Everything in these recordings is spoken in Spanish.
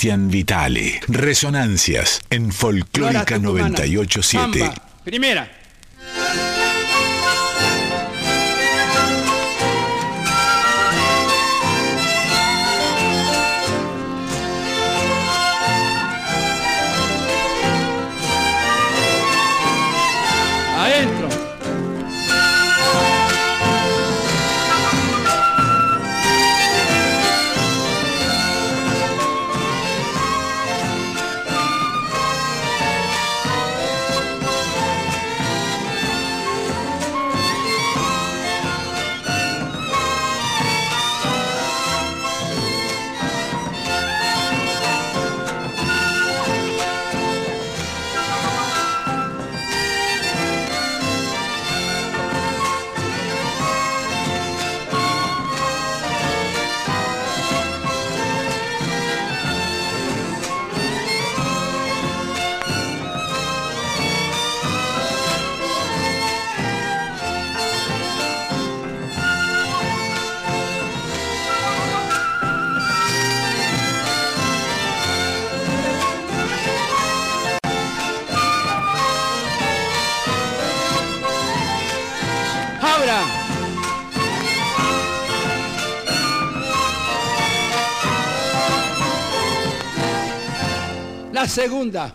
Cristian Vitale. Resonancias en Folclórica 987. Primera. Segunda.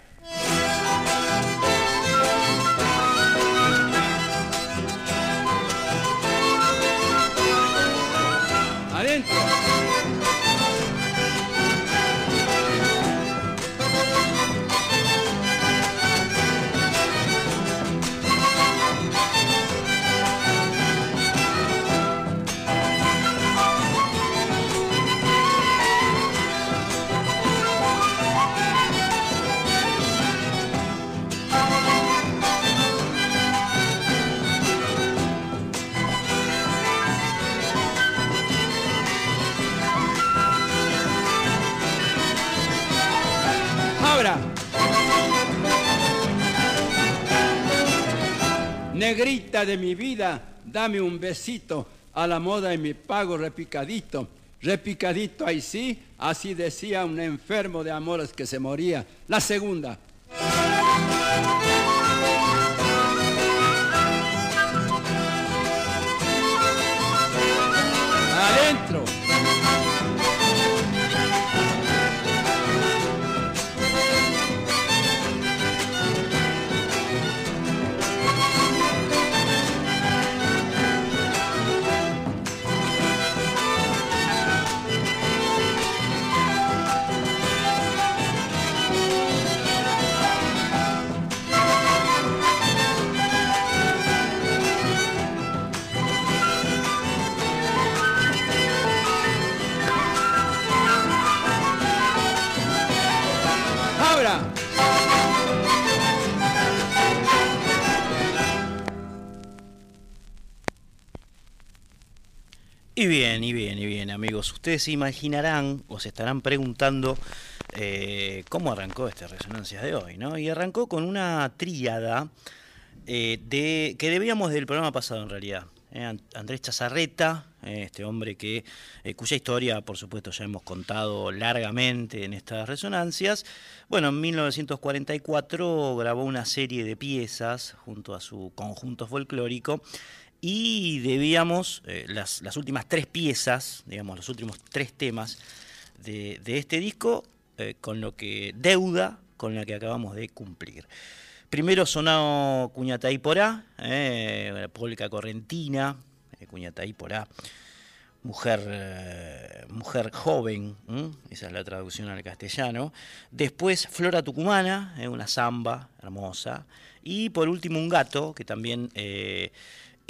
De mi vida, dame un besito a la moda y mi pago repicadito. Repicadito ahí sí, así decía un enfermo de amores que se moría. La segunda. Y bien, y bien, y bien, amigos. Ustedes se imaginarán o se estarán preguntando eh, cómo arrancó este Resonancias de hoy, ¿no? Y arrancó con una tríada eh, de, que debíamos del programa pasado, en realidad. Eh, An- Andrés Chazarreta, este hombre que cuya historia, por supuesto, ya hemos contado largamente en estas resonancias. Bueno, en 1944 grabó una serie de piezas junto a su conjunto folclórico y debíamos eh, las, las últimas tres piezas, digamos, los últimos tres temas de, de este disco, eh, con lo que deuda con la que acabamos de cumplir. Primero sonó Cuñataí Porá, eh, Polka Correntina, eh, Cuñataí Porá, mujer, mujer joven, esa es la traducción al castellano. Después Flora Tucumana, una samba hermosa. Y por último un gato, que también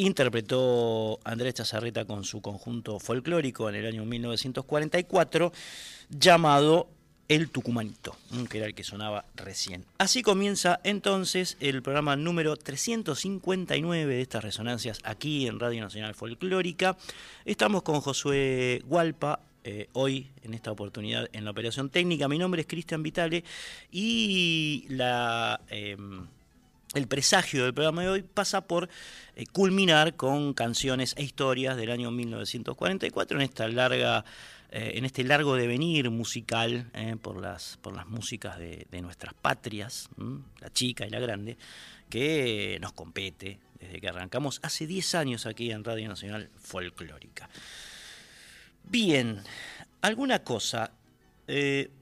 interpretó Andrés Chazarreta con su conjunto folclórico en el año 1944, llamado El Tucumanito, que era el que sonaba recién. Así comienza entonces el programa número 359 de estas resonancias aquí en Radio Nacional Folclórica. Estamos con Josué Gualpa, eh, hoy en esta oportunidad en la operación técnica. Mi nombre es Cristian Vitale y la, eh, el presagio del programa de hoy pasa por eh, culminar con canciones e historias del año 1944 en esta larga eh, este largo devenir musical eh, por, las, por las músicas de, nuestras patrias, la chica y la grande, que nos compete desde que arrancamos hace 10 años aquí en Radio Nacional Folclórica. Bien, alguna cosa.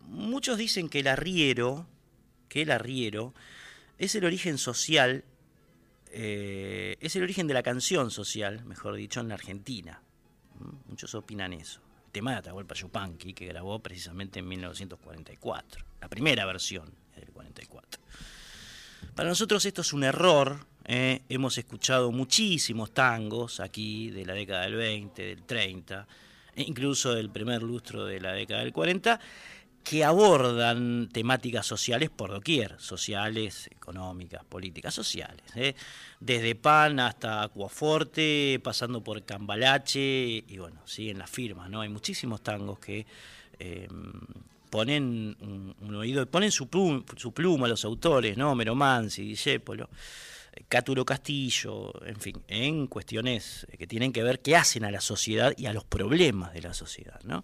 Muchos dicen que el arriero, que el arriero es el origen social, eh, es el origen de la canción social, mejor dicho, en la Argentina. ¿Mm? Muchos opinan eso. El tema de Atahualpa Yupanqui, que grabó precisamente en 1944. La primera versión del 44. Para nosotros esto es un error. ¿eh? Hemos escuchado muchísimos tangos aquí de la década del 20, del 30, e incluso del primer lustro de la década del 40, que abordan temáticas sociales por doquier, sociales, económicas, políticas, sociales. ¿eh? Desde Pan hasta Acuaforte, pasando por Cambalache, y bueno, siguen las firmas, ¿no? Hay muchísimos tangos que eh, ponen un, oído, ponen su pluma, su los autores, ¿no? Homero Mansi, Discépolo, Caturo Castillo, en fin, en cuestiones que tienen que ver qué hacen a la sociedad y a los problemas de la sociedad, ¿no?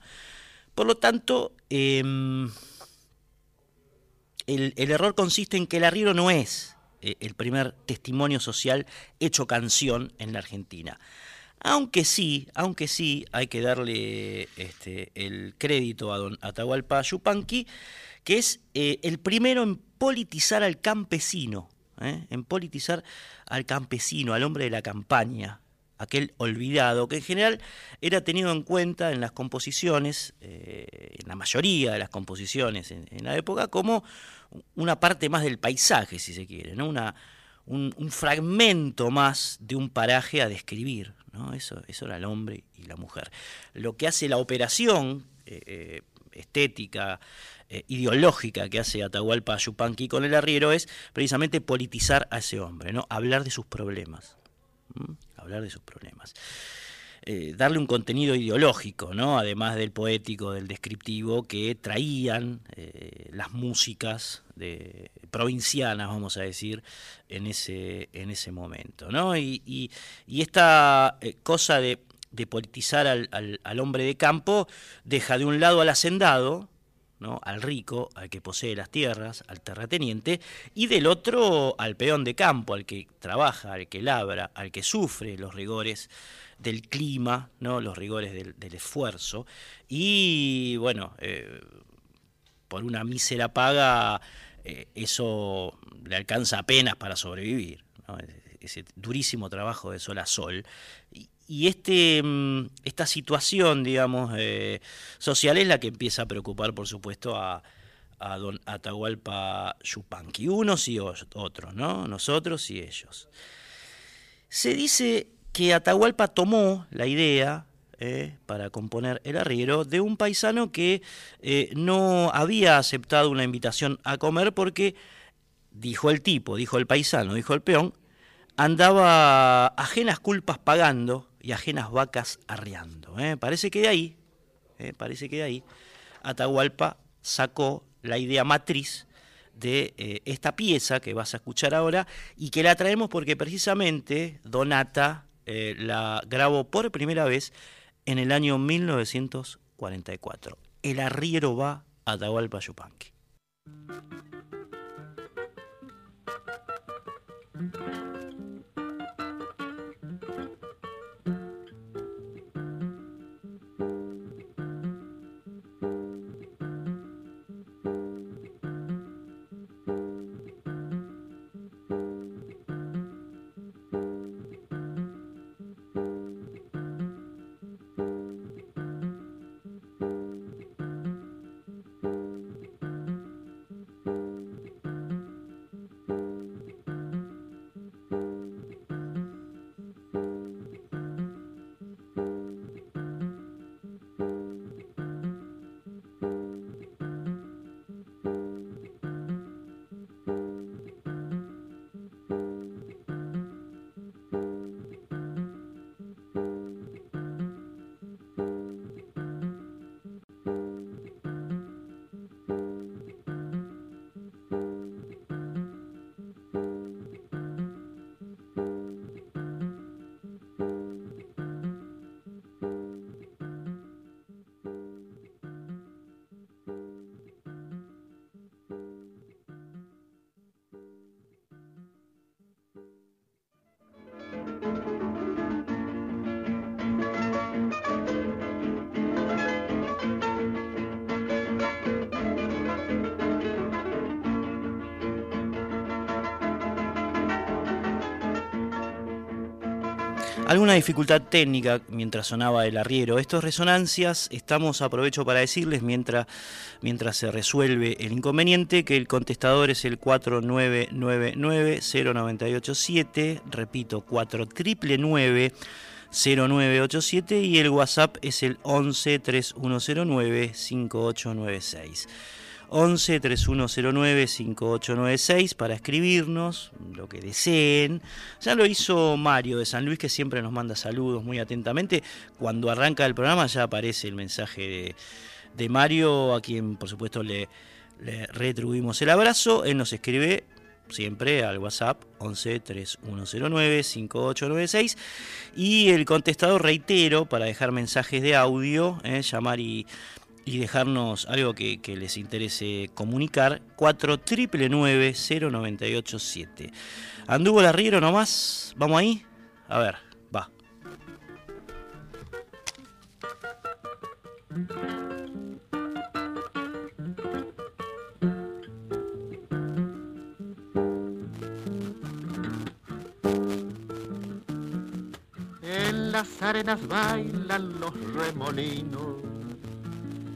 Por lo tanto, el, el, error consiste en que el arriero no es eh, el primer testimonio social hecho canción en la Argentina. Aunque sí, aunque sí, hay que darle este, el crédito a don Atahualpa Yupanqui, que es eh, el primero en politizar al campesino, ¿eh? en politizar al campesino, al hombre de la campaña, aquel olvidado, que en general era tenido en cuenta en las composiciones, eh, en la mayoría de las composiciones en, la época, como una parte más del paisaje, si se quiere, ¿no? Una, un, fragmento más de un paraje a describir. ¿no? Eso, eso era el hombre y la mujer. Lo que hace la operación eh, estética, eh, ideológica que hace Atahualpa Yupanqui con el arriero es precisamente politizar a ese hombre, ¿no? hablar de sus problemas. Hablar de sus problemas. Eh, darle un contenido ideológico, ¿no? además del poético, del descriptivo, que traían eh, las músicas de, provincianas, vamos a decir, en ese, en ese momento. ¿no? Y, esta cosa de, politizar al, al, hombre de campo deja de un lado al hacendado, al rico, al que posee las tierras, al terrateniente, y del otro al peón de campo, al que trabaja, al que labra, al que sufre los rigores del clima, ¿no? los rigores del, esfuerzo, y bueno, eh, por una mísera paga eh, eso le alcanza apenas para sobrevivir. ese durísimo trabajo de sol a sol. Este, mm, esta situación, digamos, eh, social es la que empieza a preocupar, por supuesto, a, don Atahualpa Yupanqui, unos y otros, ¿no? Nosotros y ellos. Se dice que Atahualpa tomó la idea eh, para componer el arriero de un paisano que eh, no había aceptado una invitación a comer porque, dijo el tipo, dijo el paisano, dijo el peón, andaba ajenas culpas pagando y ajenas vacas arriando. ¿eh? Parece que de ahí, ¿eh? parece que de ahí, Atahualpa sacó la idea matriz de eh, esta pieza que vas a escuchar ahora y que la traemos porque precisamente Donata la grabó por primera vez en el año 1944. El arriero va a Atahualpa Yupanqui. Alguna dificultad técnica mientras sonaba el arriero. Estos resonancias, estamos, aprovecho para decirles, mientras, mientras se resuelve el inconveniente, que el contestador es el 4999-0987, repito, 4999 0987 y el WhatsApp es el 11 3109 5896. 11 3109 5896 para escribirnos lo que deseen. Ya lo hizo Mario de San Luis que siempre nos manda saludos muy atentamente. Cuando arranca el programa ya aparece el mensaje de, Mario, a quien por supuesto le, retribuimos el abrazo. Él nos escribe siempre al WhatsApp 11 3109 5896 y el contestador reitero para dejar mensajes de audio, eh, llamar y y dejarnos algo que, les interese comunicar, 4999-0987. Anduvo el arriero nomás, vamos ahí, a ver, va. En las arenas bailan los remolinos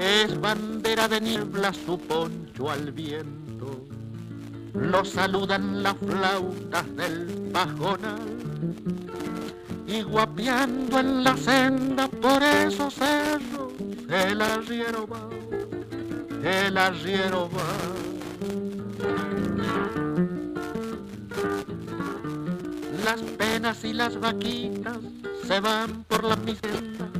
Es bandera de niebla su poncho al viento, lo saludan las flautas del pajonal. Y guapeando en la senda por esos cerros, el arriero va, el arriero va. Las penas y las vaquitas se van por la misma senda.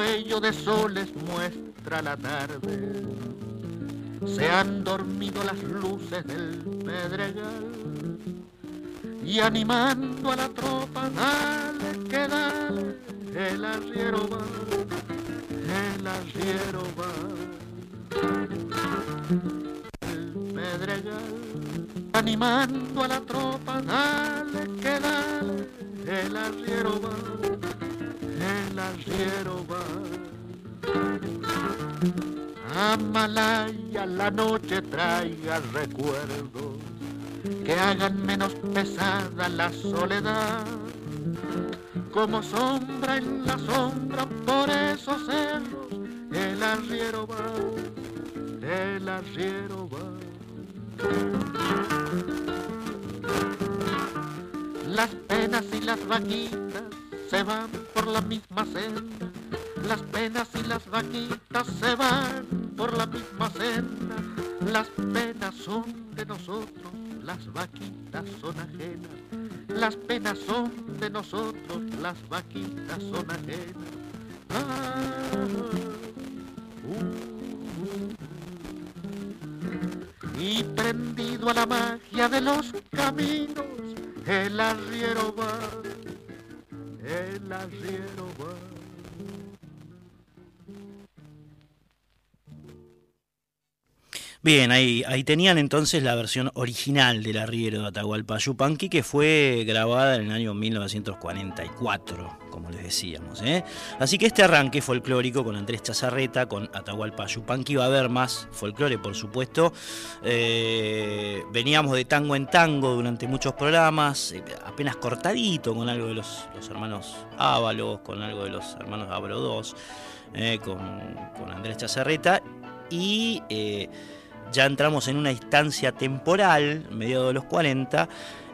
Degüello de soles muestra la tarde. Se han dormido las luces del pedregal y animando a la tropa, dale que dale, el arriero va, el arriero va. El pedregal animando a la tropa, dale que dale, el arriero va, arriero va. Amalaya la noche traiga recuerdos que hagan menos pesada la soledad. Como sombra en la sombra por esos cerros, el arriero va, el arriero va. Las penas y las vaquitas se van por la misma senda. Las penas y las vaquitas se van por la misma senda. Las penas son de nosotros, las vaquitas son ajenas. Las penas son de nosotros, las vaquitas son ajenas. Ah, uh. Y prendido a la magia de los caminos, el arriero va, el arriero va. Bien, ahí, tenían entonces la versión original del arriero de Atahualpa Yupanqui que fue grabada en el año 1944, como les decíamos. ¿eh? Así que este arranque folclórico con Andrés Chazarreta, con Atahualpa Yupanqui, va a haber más folclore, por supuesto. Eh, veníamos de tango en tango durante muchos programas, eh, apenas cortadito con algo de los, hermanos Ábalos, con algo de los hermanos Ábalo 2, con, con Andrés Chazarreta. Y ya entramos en una instancia temporal, mediados de los 40,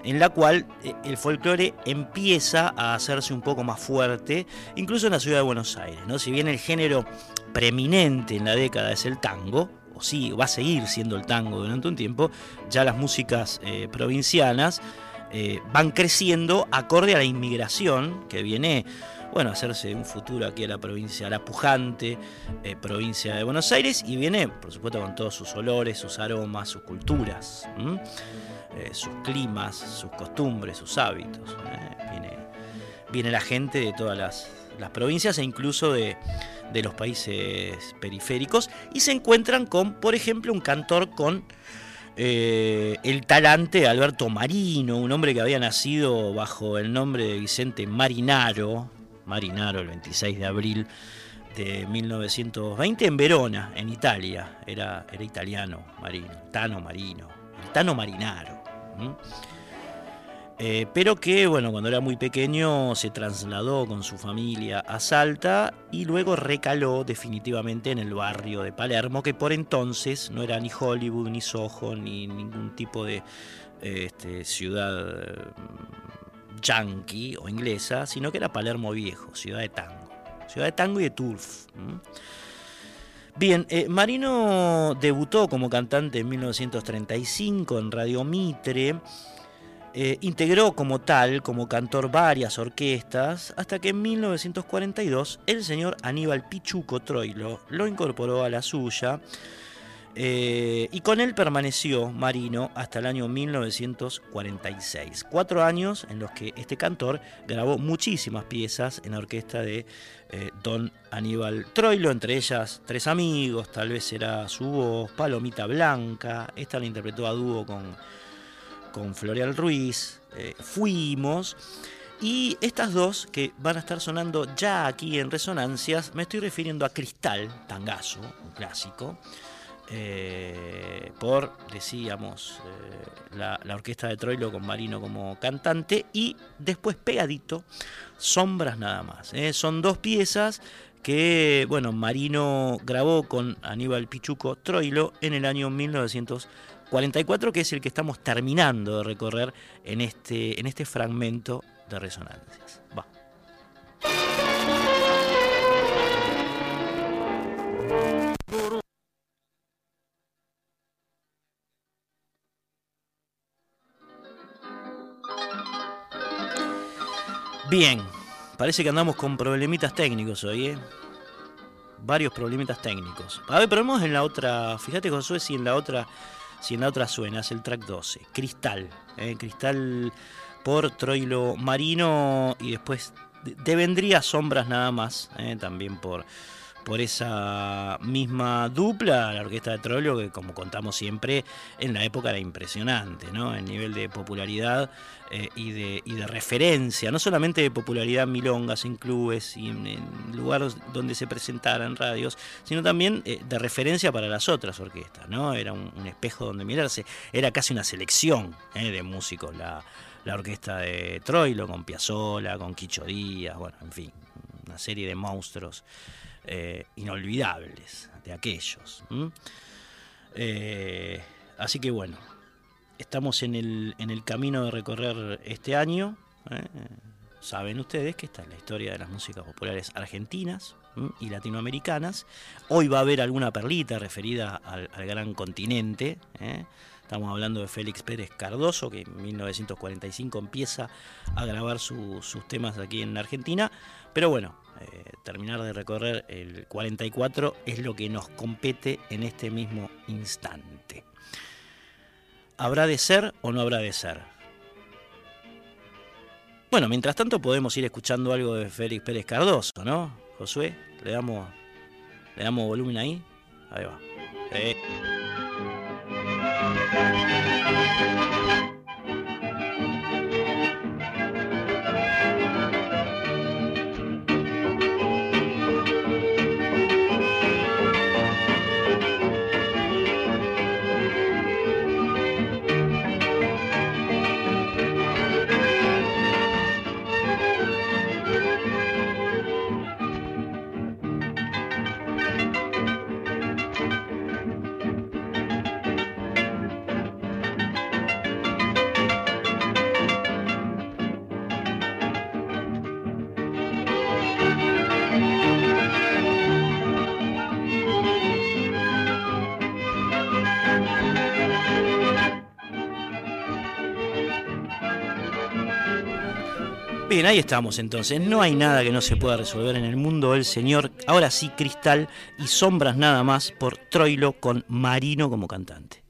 en la cual el folclore empieza a hacerse un poco más fuerte, incluso en la ciudad de Buenos Aires. ¿no? Si bien el género preeminente en la década es el tango, o sí, va a seguir siendo el tango durante un tiempo, ya las músicas eh, provincianas eh, van creciendo acorde a la inmigración que viene bueno, hacerse un futuro aquí a la provincia, a la pujante eh, provincia de Buenos Aires, y viene, por supuesto, con todos sus olores, sus aromas, sus culturas, eh, sus climas, sus costumbres, sus hábitos. ¿eh? Viene, viene, la gente de todas las, las provincias e incluso de, de, los países periféricos, y se encuentran con, por ejemplo, un cantor con. el talante Alberto Marino, un hombre que había nacido bajo el nombre de Vicente Marinaro, Marinaro el 26 de abril de 1920 en Verona, en Italia. Era, era italiano, Marino, Tano Marino, Tano Marinaro. Eh, pero que, bueno, cuando era muy pequeño se trasladó con su familia a Salta y luego recaló definitivamente en el barrio de Palermo, que por entonces no era ni Hollywood, ni Soho, ni ningún tipo de este, ciudad mm, yankee o inglesa, sino que era Palermo Viejo, ciudad de tango. Ciudad de tango y de turf. Bien, eh, Marino debutó como cantante en 1935 en Radio Mitre. Eh, integró como tal, como cantor, varias orquestas, hasta que en 1942 el señor Aníbal Pichuco Troilo lo incorporó a la suya eh, y con él permaneció Marino hasta el año 1946. Cuatro años en los que este cantor grabó muchísimas piezas en la orquesta de eh, Don Aníbal Troilo, entre ellas Tres Amigos, tal vez era su voz, Palomita Blanca, esta la interpretó a dúo con con Floreal Ruiz, eh, Fuimos. Y estas dos que van a estar sonando ya aquí en Resonancias, me estoy refiriendo a Cristal, Tangazo, un clásico, eh, por, decíamos, eh, la, orquesta de Troilo con Marino como cantante, y después pegadito, Sombras nada más. Son dos piezas que, bueno, Marino grabó con Aníbal Pichuco Troilo en el año 1900. 44, que es el que estamos terminando de recorrer en este, en este fragmento de resonancias. Va. Bien, parece que andamos con problemitas técnicos hoy, ¿eh? Varios problemitas técnicos. A ver, pero vamos en la otra. Fíjate, Josué, si en la otra si en la otra suena, es el track 12, Cristal, eh, Cristal por Troilo Marino y después devendría Sombras nada más, eh, también por por esa misma dupla, la orquesta de Troilo, que como contamos siempre, en la época era impresionante, ¿no? El nivel de popularidad eh, y, de, y, de, referencia, no solamente de popularidad en milongas, en clubes y en, lugares donde se presentaran radios, sino también eh, de referencia para las otras orquestas, ¿no? Era un, espejo donde mirarse, era casi una selección eh, de músicos la, la orquesta de Troilo, con Piazzolla, con Quicho Díaz, bueno, en fin, una serie de monstruos eh, inolvidables de aquellos. Eh, así que bueno, estamos en el, en el, camino de recorrer este año. ¿eh? Saben ustedes que esta es la historia de las músicas populares argentinas y latinoamericanas. Hoy va a haber alguna perlita referida al, gran continente. Estamos hablando de Félix Pérez Cardoso, que en 1945 empieza a grabar sus temas aquí en Argentina. Pero bueno, eh, terminar de recorrer el 44 es lo que nos compete en este mismo instante. ¿Habrá de ser o no habrá de ser? Bueno, mientras tanto podemos ir escuchando algo de Félix Pérez Cardoso, ¿no? Josué, le damos, le damos volumen ahí. Ahí va. Eh. Bien, ahí estamos entonces. No hay nada que no se pueda resolver en el mundo del Señor. Ahora sí, Cristal y Sombras nada más por Troilo con Marino como cantante.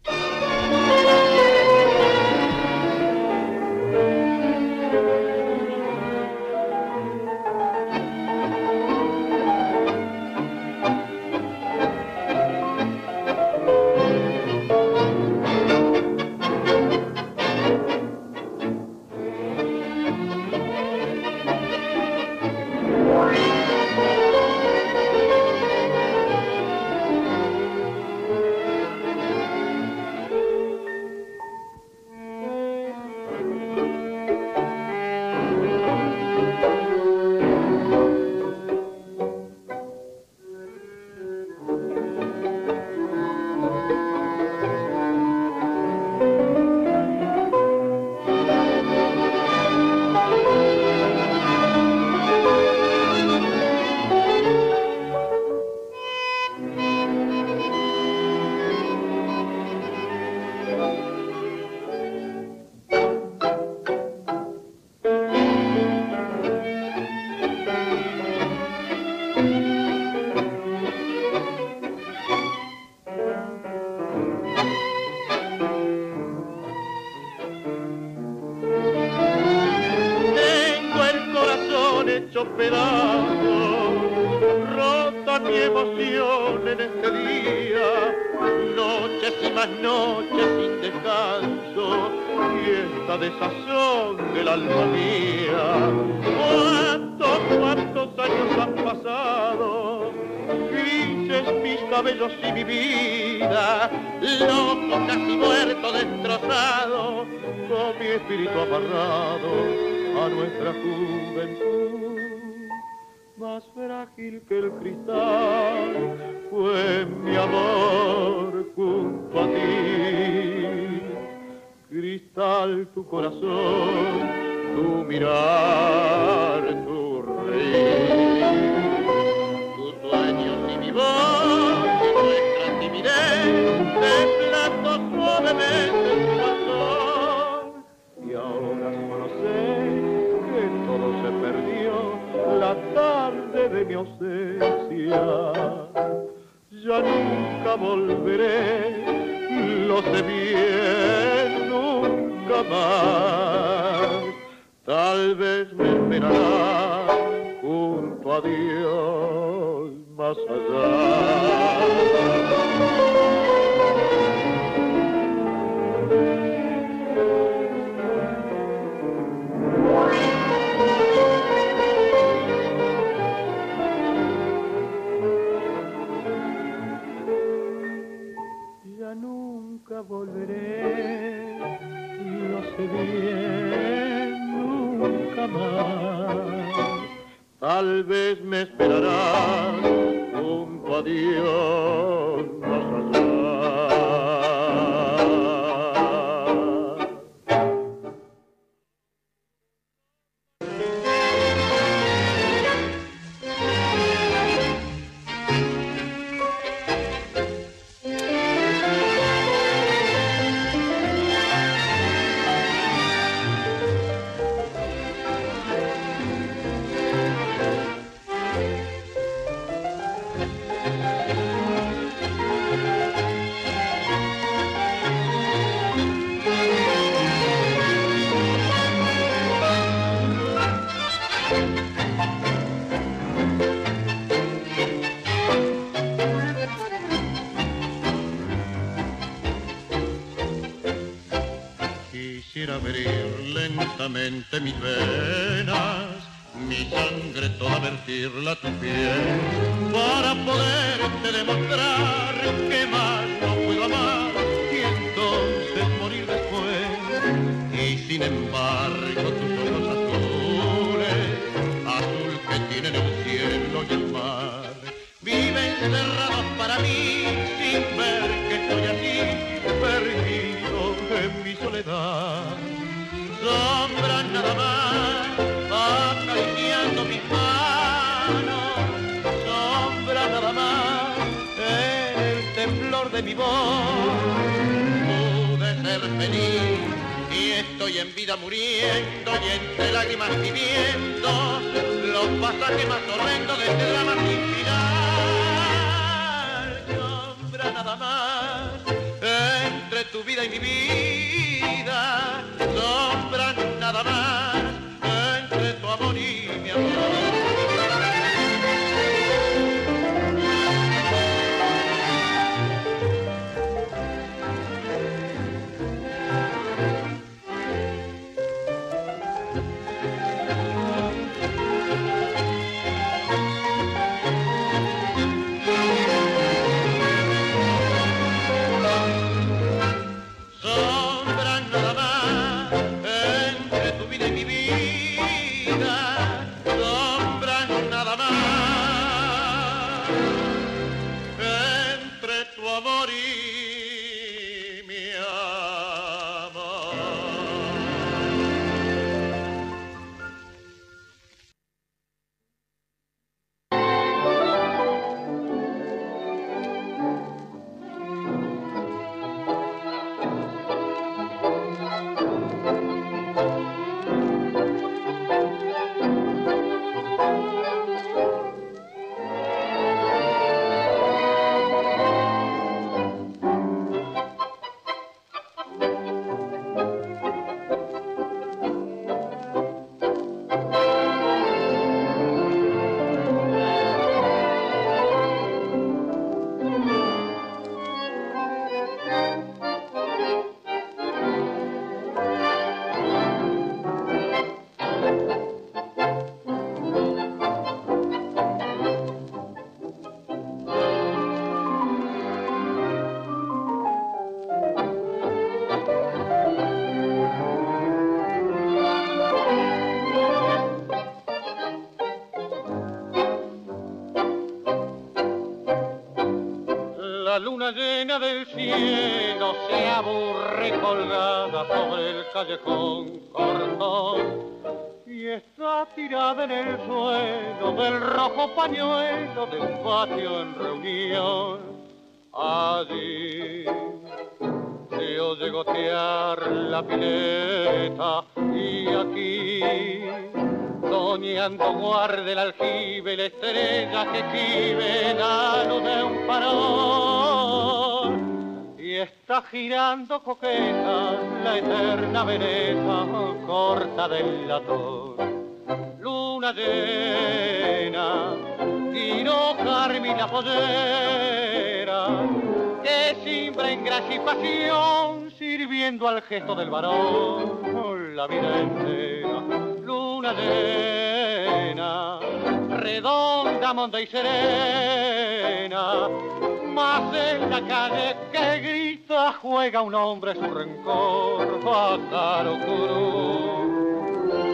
sin embargo tus ojos azules, azul que tienen el cielo y el mar, viven encerrados para mí sin ver que estoy aquí, perdido en mi soledad. Sombra nada más, acariciando mis manos, Sombra nada más, el temblor de mi voz, pude ser feliz muriendo y en vida muriendo y entre lágrimas viviendo los pasajes más tormentos de este drama sin final. Nada más entre tu vida y mi vida. Soñando guarde el aljibe la estrella que escribe la luz de un farol y está girando coqueta la eterna veneta corta del latón. Luna llena tiro carmina pollera que simbra en gracia y pasión sirviendo al gesto del varón. La vida entera luna llena redonda, monda y serena más en la calle que grita juega un hombre su rencor Bacaro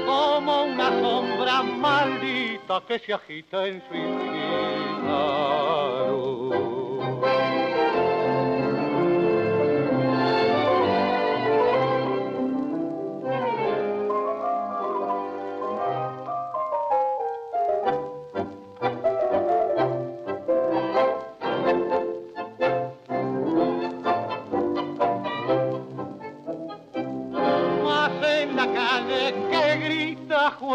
como una sombra maldita que se agita en su infinita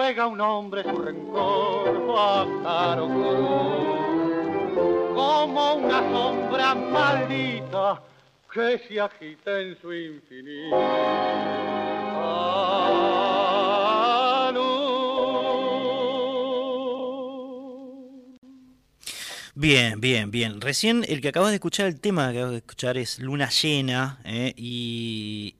juega un hombre su rencor, pájaro como una sombra maldita que se agita en su infinito. Bien, bien, bien. Recién el que acabas de escuchar, el tema que acabas de escuchar es Luna Llena, ¿eh? y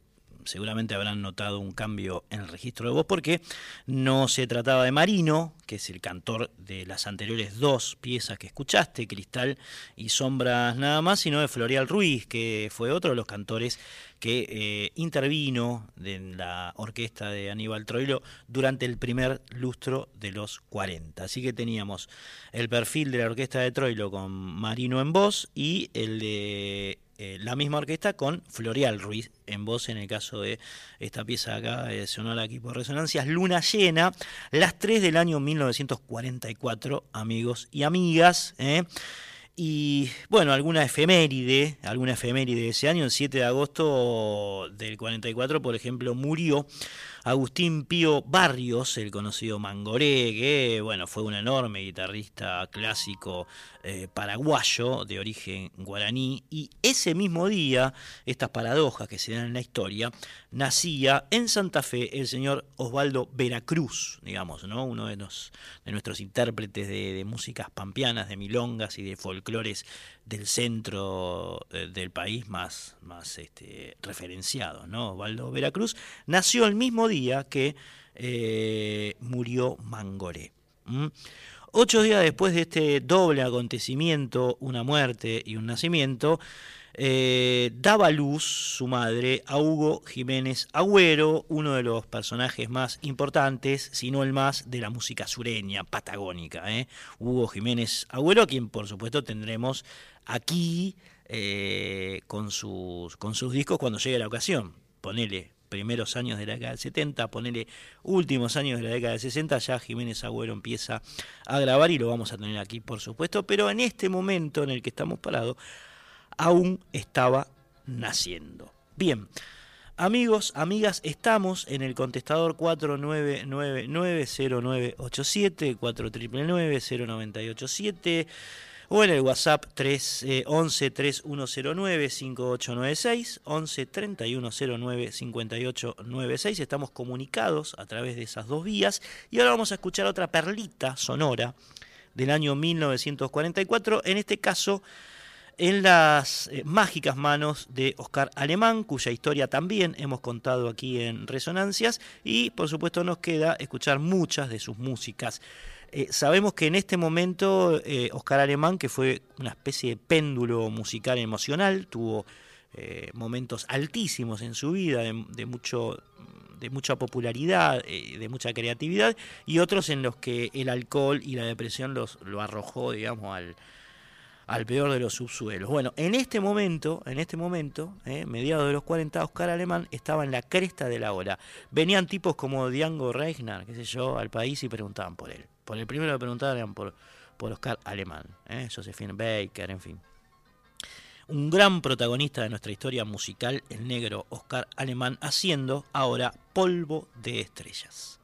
seguramente habrán notado un cambio en el registro de voz porque no se trataba de Marino, que es el cantor de las anteriores dos piezas que escuchaste, Cristal y Sombras nada más, sino de Florial Ruiz, que fue otro de los cantores que eh, intervino en la orquesta de Aníbal Troilo durante el primer lustro de los 40. Así que teníamos el perfil de la orquesta de Troilo con Marino en voz y el de eh, la misma orquesta con Florial Ruiz en voz en el caso de esta pieza acá eh, sonora aquí por resonancias Luna Llena las 3 del año 1944 amigos y amigas ¿eh? y bueno, alguna efeméride, alguna efeméride de ese año, el 7 de agosto del 44, por ejemplo, murió Agustín Pío Barrios, el conocido Mangoré, que bueno, fue un enorme guitarrista clásico eh, paraguayo de origen guaraní, y ese mismo día, estas paradojas que se dan en la historia, nacía en Santa Fe el señor Osvaldo Veracruz, digamos, ¿no? uno de, los, de nuestros intérpretes de, músicas pampeanas, de milongas y de folclores del centro eh, del país más, más este, referenciado, ¿no? Osvaldo Veracruz, nació el mismo día que eh, murió Mangoré. Ocho días después de este doble acontecimiento, una muerte y un nacimiento, eh, daba luz su madre a Hugo Jiménez Agüero, uno de los personajes más importantes, si no el más, de la música sureña, patagónica. Hugo Jiménez Agüero, a quien por supuesto tendremos aquí eh, con, sus, con sus discos cuando llegue la ocasión. Ponele primeros años de la década del 70, ponele últimos años de la década del 60, ya Jiménez Agüero empieza a grabar y lo vamos a tener aquí, por supuesto, pero en este momento en el que estamos parados, aún estaba naciendo. Bien. Amigos, amigas, estamos en el contestador 49990987, 49990987 o en el WhatsApp 311 3109 5896 11 3109 5896 estamos comunicados a través de esas dos vías. Y ahora vamos a escuchar otra perlita sonora del año 1944 en este caso en las eh, mágicas manos de Oscar Alemán, cuya historia también hemos contado aquí en Resonancias, y por supuesto nos queda escuchar muchas de sus músicas. Eh, sabemos que en este momento eh, Oscar Alemán, que fue una especie de péndulo musical emocional, tuvo eh, momentos altísimos en su vida, de, mucho de mucha popularidad, de mucha creatividad, y otros en los que el alcohol y la depresión los, lo arrojó, digamos, al, al peor de los subsuelos. Bueno, en este momento, en este momento, eh, mediados de los 40, Oscar Alemán estaba en la cresta de la ola. Venían tipos como Django Reisner, qué sé yo, al país y preguntaban por él. Por el primero que preguntaban por, por Oscar Alemán, eh, Josephine Baker, en fin. Un gran protagonista de nuestra historia musical, el negro Oscar Alemán, haciendo ahora polvo de estrellas.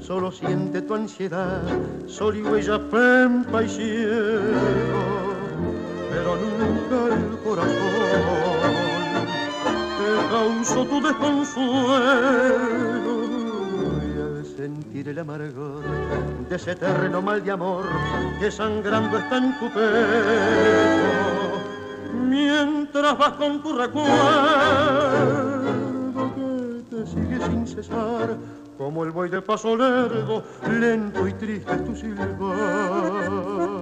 Solo siente tu ansiedad, sol y huella, pampa y cielo, pero nunca el corazón que causó tu desconsuelo. Y al sentir el amargor de ese eterno mal de amor que sangrando está en tu pecho mientras vas con tu recuerdo sigue sin cesar, como el buey de paso lerdo, lento y triste es tu silbar.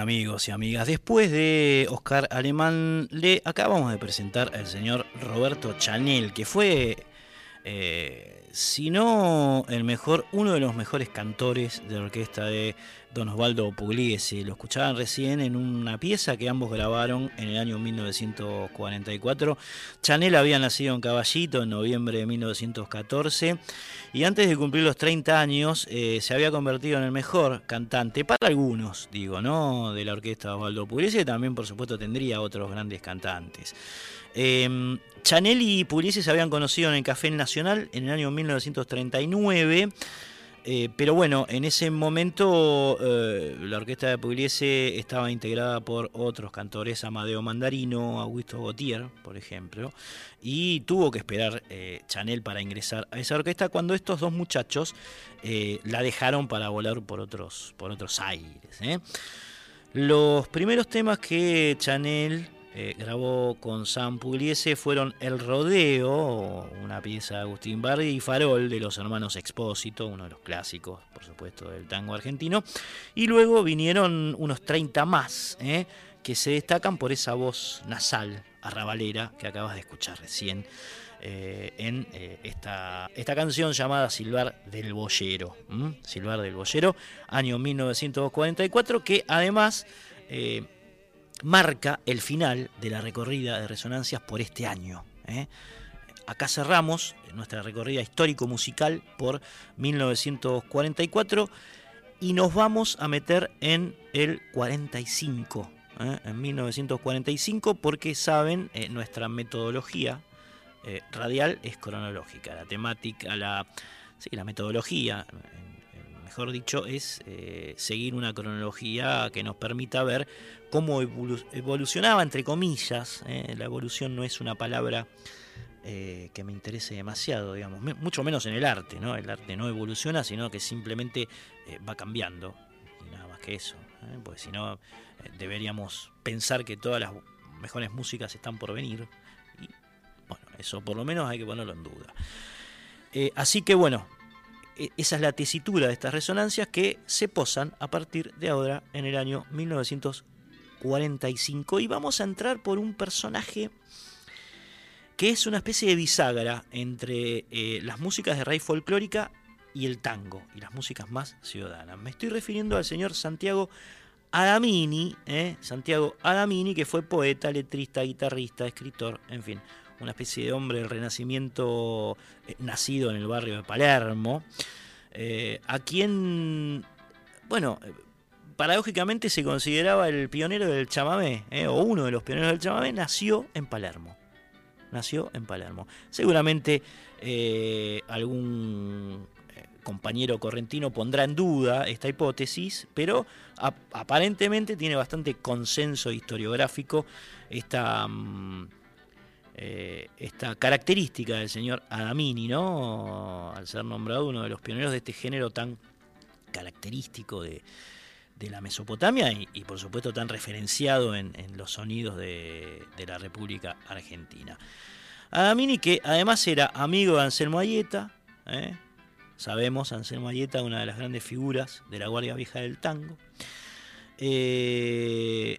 Amigos y amigas, después de Oscar Alemán, le acabamos de presentar al señor Roberto Chanel, que fue, eh, si no el mejor, uno de los mejores cantores de la orquesta de Don Osvaldo Pugliese. Lo escuchaban recién en una pieza que ambos grabaron en el año 1944. Chanel había nacido en Caballito en noviembre de 1914 y antes de cumplir los 30 años eh, se había convertido en el mejor cantante, para algunos, digo, ¿no? De la orquesta de Osvaldo Pugliese, también por supuesto tendría otros grandes cantantes. Eh, Chanel y Pugliese se habían conocido en el Café Nacional en el año 1939. Eh, pero bueno, en ese momento eh, la orquesta de Pugliese estaba integrada por otros cantores, Amadeo Mandarino, Augusto Gautier, por ejemplo, y tuvo que esperar eh, Chanel para ingresar a esa orquesta cuando estos dos muchachos la dejaron para volar por otros, por otros aires. Los primeros temas que Chanel eh, grabó con Sam Pugliese fueron El Rodeo, una pieza de Agustín Bardi, y Farol de los hermanos Expósito, uno de los clásicos, por supuesto, del tango argentino. Y luego vinieron unos 30 más, eh, que se destacan por esa voz nasal, arrabalera, que acabas de escuchar recién. Eh, en esta, esta, canción llamada Silbar del Boyero. Silbar del Boyero, año 1944, que además marca el final de la recorrida de resonancias por este año. ¿eh? Acá cerramos nuestra recorrida histórico-musical por 1944 y nos vamos a meter en el 45. ¿eh? En 1945 porque saben, eh, nuestra metodología radial es cronológica. La temática, la, sí, la metodología mejor dicho, es seguir una cronología que nos permita ver cómo evolucionaba, entre comillas, ¿eh? la evolución no es una palabra eh, que me interese demasiado, digamos, mucho menos en el arte, ¿no? El arte no evoluciona, sino que simplemente eh, va cambiando, y nada más que eso, porque si no, deberíamos pensar que todas las mejores músicas están por venir, y bueno, eso por lo menos hay que ponerlo en duda. así que bueno, esa es la tesitura de estas resonancias que se posan a partir de ahora en el año 1940. 45 y vamos a entrar por un personaje que es una especie de bisagra entre eh, las músicas de raíz folclórica y el tango y las músicas más ciudadanas. Me estoy refiriendo al señor Santiago Adamini, ¿eh? Santiago Adamini, que fue poeta, letrista, guitarrista, escritor, en fin, una especie de hombre del Renacimiento eh, nacido en el barrio de Palermo, a quien, bueno, paradójicamente se consideraba el pionero del chamamé, ¿eh? o uno de los pioneros del chamamé, nació en Palermo. Nació en Palermo. Seguramente eh, algún eh, compañero correntino pondrá en duda esta hipótesis, pero aparentemente tiene bastante consenso historiográfico esta, mm, esta característica del señor Adamini, ¿no? Al ser nombrado uno de los pioneros de este género tan característico de, la Mesopotamia y, por supuesto tan referenciado en, los sonidos de, la República Argentina. Adamini que además era amigo de Anselmo Ayeta, ¿eh? sabemos Anselmo Ayeta, una de las grandes figuras de la Guardia Vieja del Tango, eh,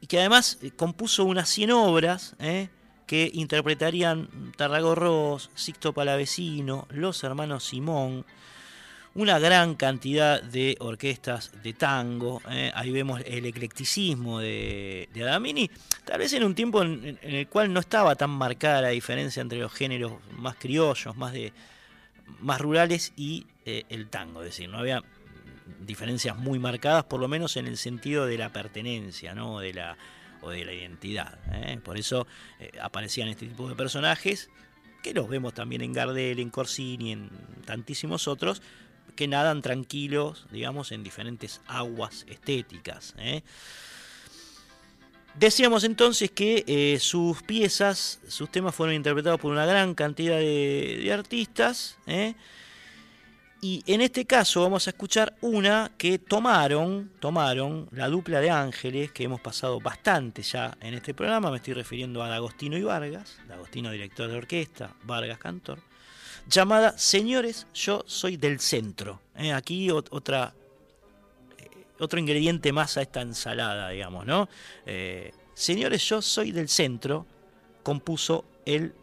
y que además eh, compuso unas 100 obras ¿eh? Que interpretarían Tarragorros, Sixto Palavecino, los hermanos Simón, una gran cantidad de orquestas de tango. ¿eh? Ahí vemos el eclecticismo de, Adamini, tal vez en un tiempo en, el cual no estaba tan marcada la diferencia entre los géneros más criollos, más, de, más rurales y el tango. Es decir, no había diferencias muy marcadas, por lo menos en el sentido de la pertenencia, ¿no? de la, de la identidad. ¿eh? Por eso eh, aparecían este tipo de personajes, que los vemos también en Gardel, en Corsini, en tantísimos otros, que nadan tranquilos, digamos, en diferentes aguas estéticas. ¿eh? Decíamos entonces que sus piezas, sus temas fueron interpretados por una gran cantidad de artistas. Y en este caso vamos a escuchar una que tomaron, tomaron la dupla de ángeles, que hemos pasado bastante ya en este programa, me estoy refiriendo a D'Agostino y Vargas, D'Agostino director de orquesta, Vargas cantor, llamada Señores, yo soy del centro. ¿eh? aquí otra, eh, otro ingrediente más a esta ensalada, digamos, ¿no? Eh, Señores, yo soy del centro, compuso él,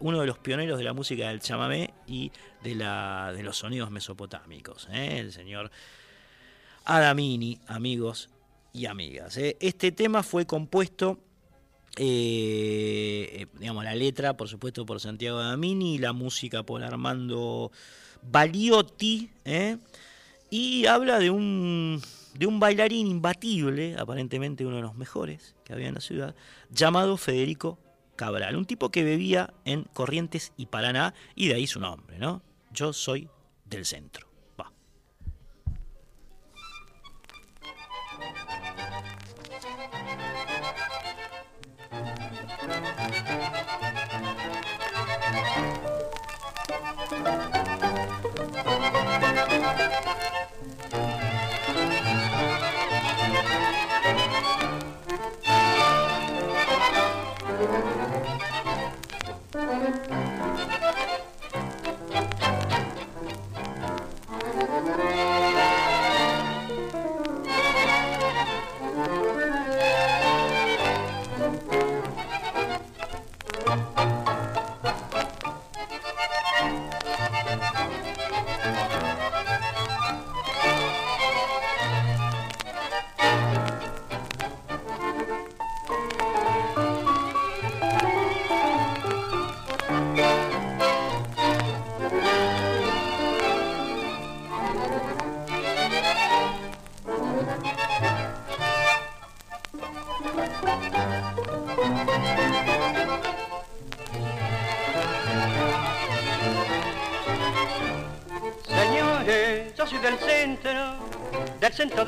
uno de los pioneros de la música del chamamé y de, la, de los sonidos mesopotámicos, ¿eh? el señor Adamini, amigos y amigas. ¿eh? Este tema fue compuesto, eh, digamos, la letra, por supuesto, por Santiago Adamini, la música por Armando Baliotti, y habla de un, de un bailarín imbatible, aparentemente uno de los mejores que había en la ciudad, llamado Federico Cabral, un tipo que bebía en Corrientes y Paraná, y de ahí su nombre, ¿no? Yo soy del centro.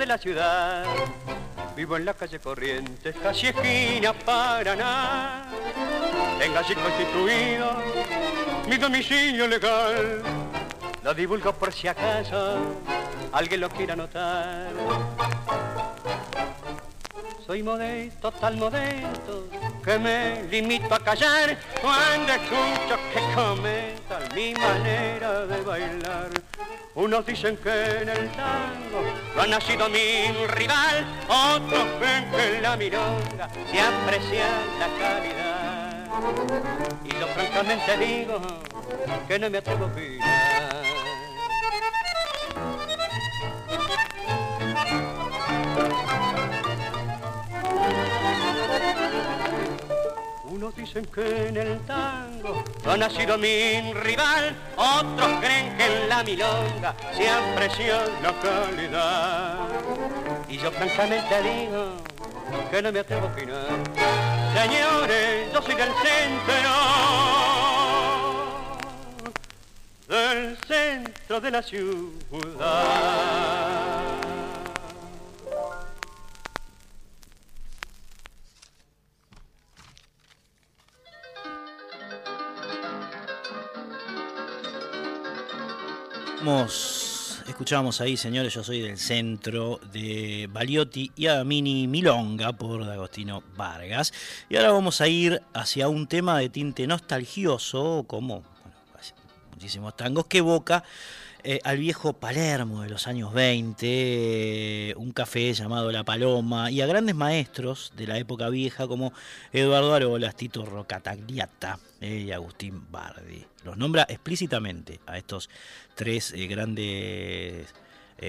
La ciudad. Vivo en la calle Corrientes, casi esquina Paraná. Tengo así constituido mi domicilio legal. Lo divulgo por si acaso alguien lo quiera notar. Soy modesto, tal modesto, que me limito a callar cuando escucho que comentan mi manera de bailar. Unos dicen que en el tango no ha nacido mi rival, otros ven que en la mironga se aprecia la calidad. Y yo francamente digo que no me atrevo a opinar. Dicen que en el tango no ha nacido mi rival, otros creen que en la milonga se aprecia la calidad. Y yo francamente digo que no me atrevo a opinar. Señores, yo soy del centro, del centro de la ciudad. Escuchamos ahí, señores, yo soy del centro de Baliotti y Adamini Milonga por D'Agostino Vargas. Y ahora vamos a ir hacia un tema de tinte nostalgioso, como muchísimos tangos, que evoca eh, al viejo Palermo de los años 20, eh, un café llamado La Paloma, y a grandes maestros de la época vieja como Eduardo Arolas, Tito Rocatagliata eh, y Agustín Bardi. Los nombra explícitamente a estos tres grandes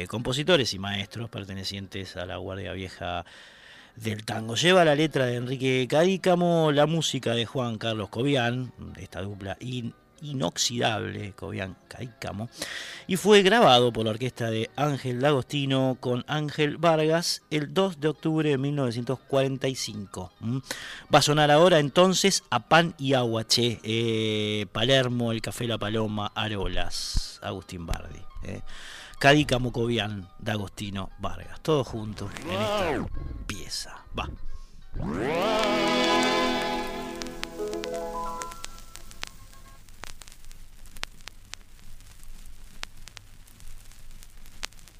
compositores y maestros pertenecientes a la Guardia Vieja del tango. Lleva la letra de Enrique Cadícamo, la música de Juan Carlos Cobian, esta dupla inoxidable, Cobian Caicamo, y fue grabado por la orquesta de Ángel D'Agostino con Ángel Vargas el 2 de octubre de 1945. Va a sonar ahora entonces a Pan y Agua, eh, Palermo, El Café La Paloma, Arolas, Agustín Bardi. Eh. Cadícamo Cobian D'Agostino Vargas, todos juntos en esta pieza. Va.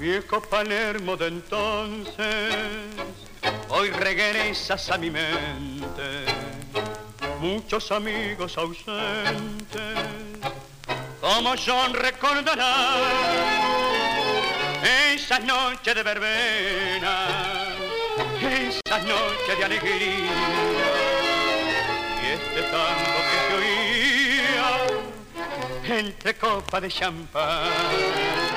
Viejo Palermo de entonces, hoy regresas a mi mente. Muchos amigos ausentes, como John recordará esas noches de verbena, esas noches de alegría y este tango que se oía entre copas de champán.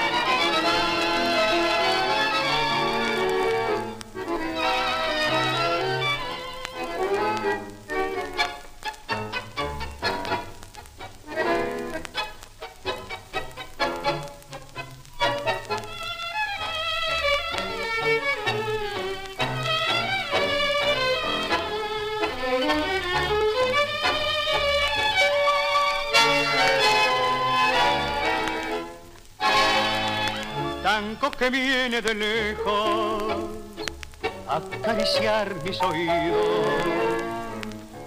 Que viene de lejos a acariciar mis oídos.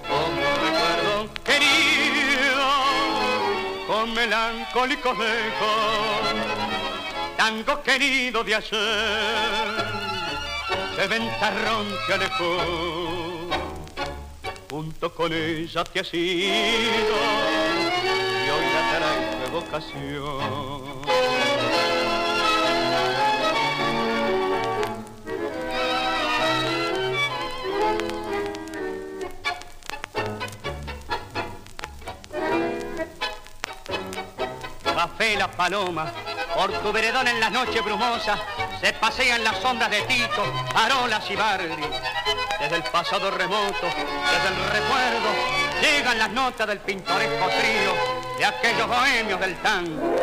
Como recuerdo querido, con melancólicos lejos, tango querido de ayer, de ventarrón que alejó. Junto con ella te has ido y hoy la trae tu evocación. Café La Paloma, por tu veredón en las noches brumosas, se pasean las sombras de Tito, Parolas y Bardi. Desde el pasado remoto, desde el recuerdo, llegan las notas del pintoresco trío de aquellos bohemios del tango.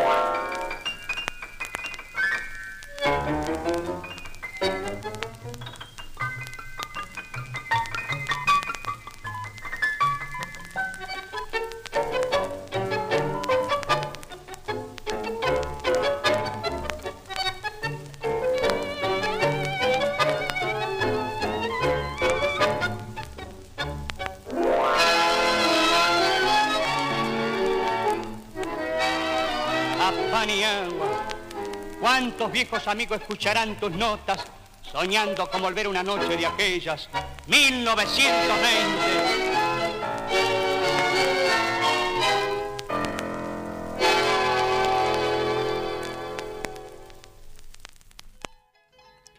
Viejos amigos escucharán tus notas soñando con volver una noche de aquellas 1920?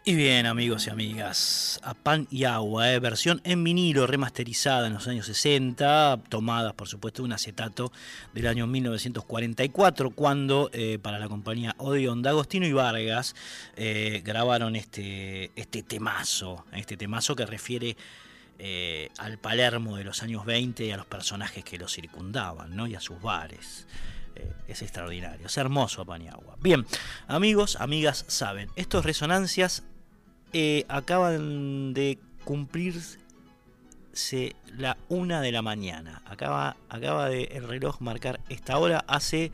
Y bien, amigos y amigas, a pan y agua, eh, versión en vinilo remasterizada en los años 60, tomadas por supuesto de un acetato del año 1944, cuando eh, para la compañía Odeon D'Agostino y Vargas eh, grabaron este, este temazo, este temazo que refiere al Palermo de los años 20 y a los personajes que lo circundaban, ¿no? y a sus bares es extraordinario, es hermoso a pan y agua. Bien, amigos, amigas, saben, estos resonancias eh, acaban de cumplirse la una de la mañana. Acaba, acaba de el reloj marcar esta hora hace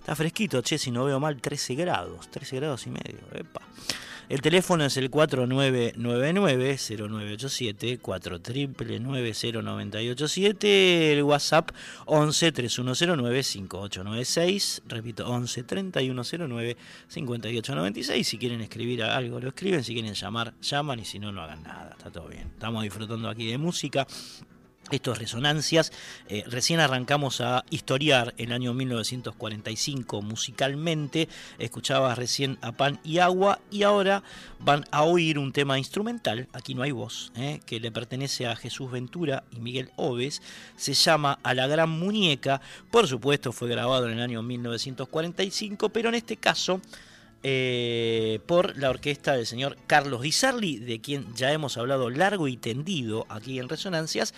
Está fresquito, che, si no veo mal, 13 grados, 13 grados y medio. Epa. El teléfono es el 4999-0987, 4999-0987, el WhatsApp 11 3109 5896, repito, 11 3109 5896. Si quieren escribir algo, lo escriben, si quieren llamar, llaman y si no, no hagan nada, está todo bien. Estamos disfrutando aquí de música. Estos resonancias, eh, recién arrancamos a historiar el año 1945 musicalmente, escuchabas recién a Pan y Agua y ahora van a oír un tema instrumental, aquí no hay voz, eh, que le pertenece a Jesús Ventura y Miguel Oves, se llama A la Gran Muñeca, por supuesto fue grabado en el año 1945, pero en este caso... Eh, por la orquesta del señor Carlos Di Sarli, de quien ya hemos hablado largo y tendido aquí en Resonancias,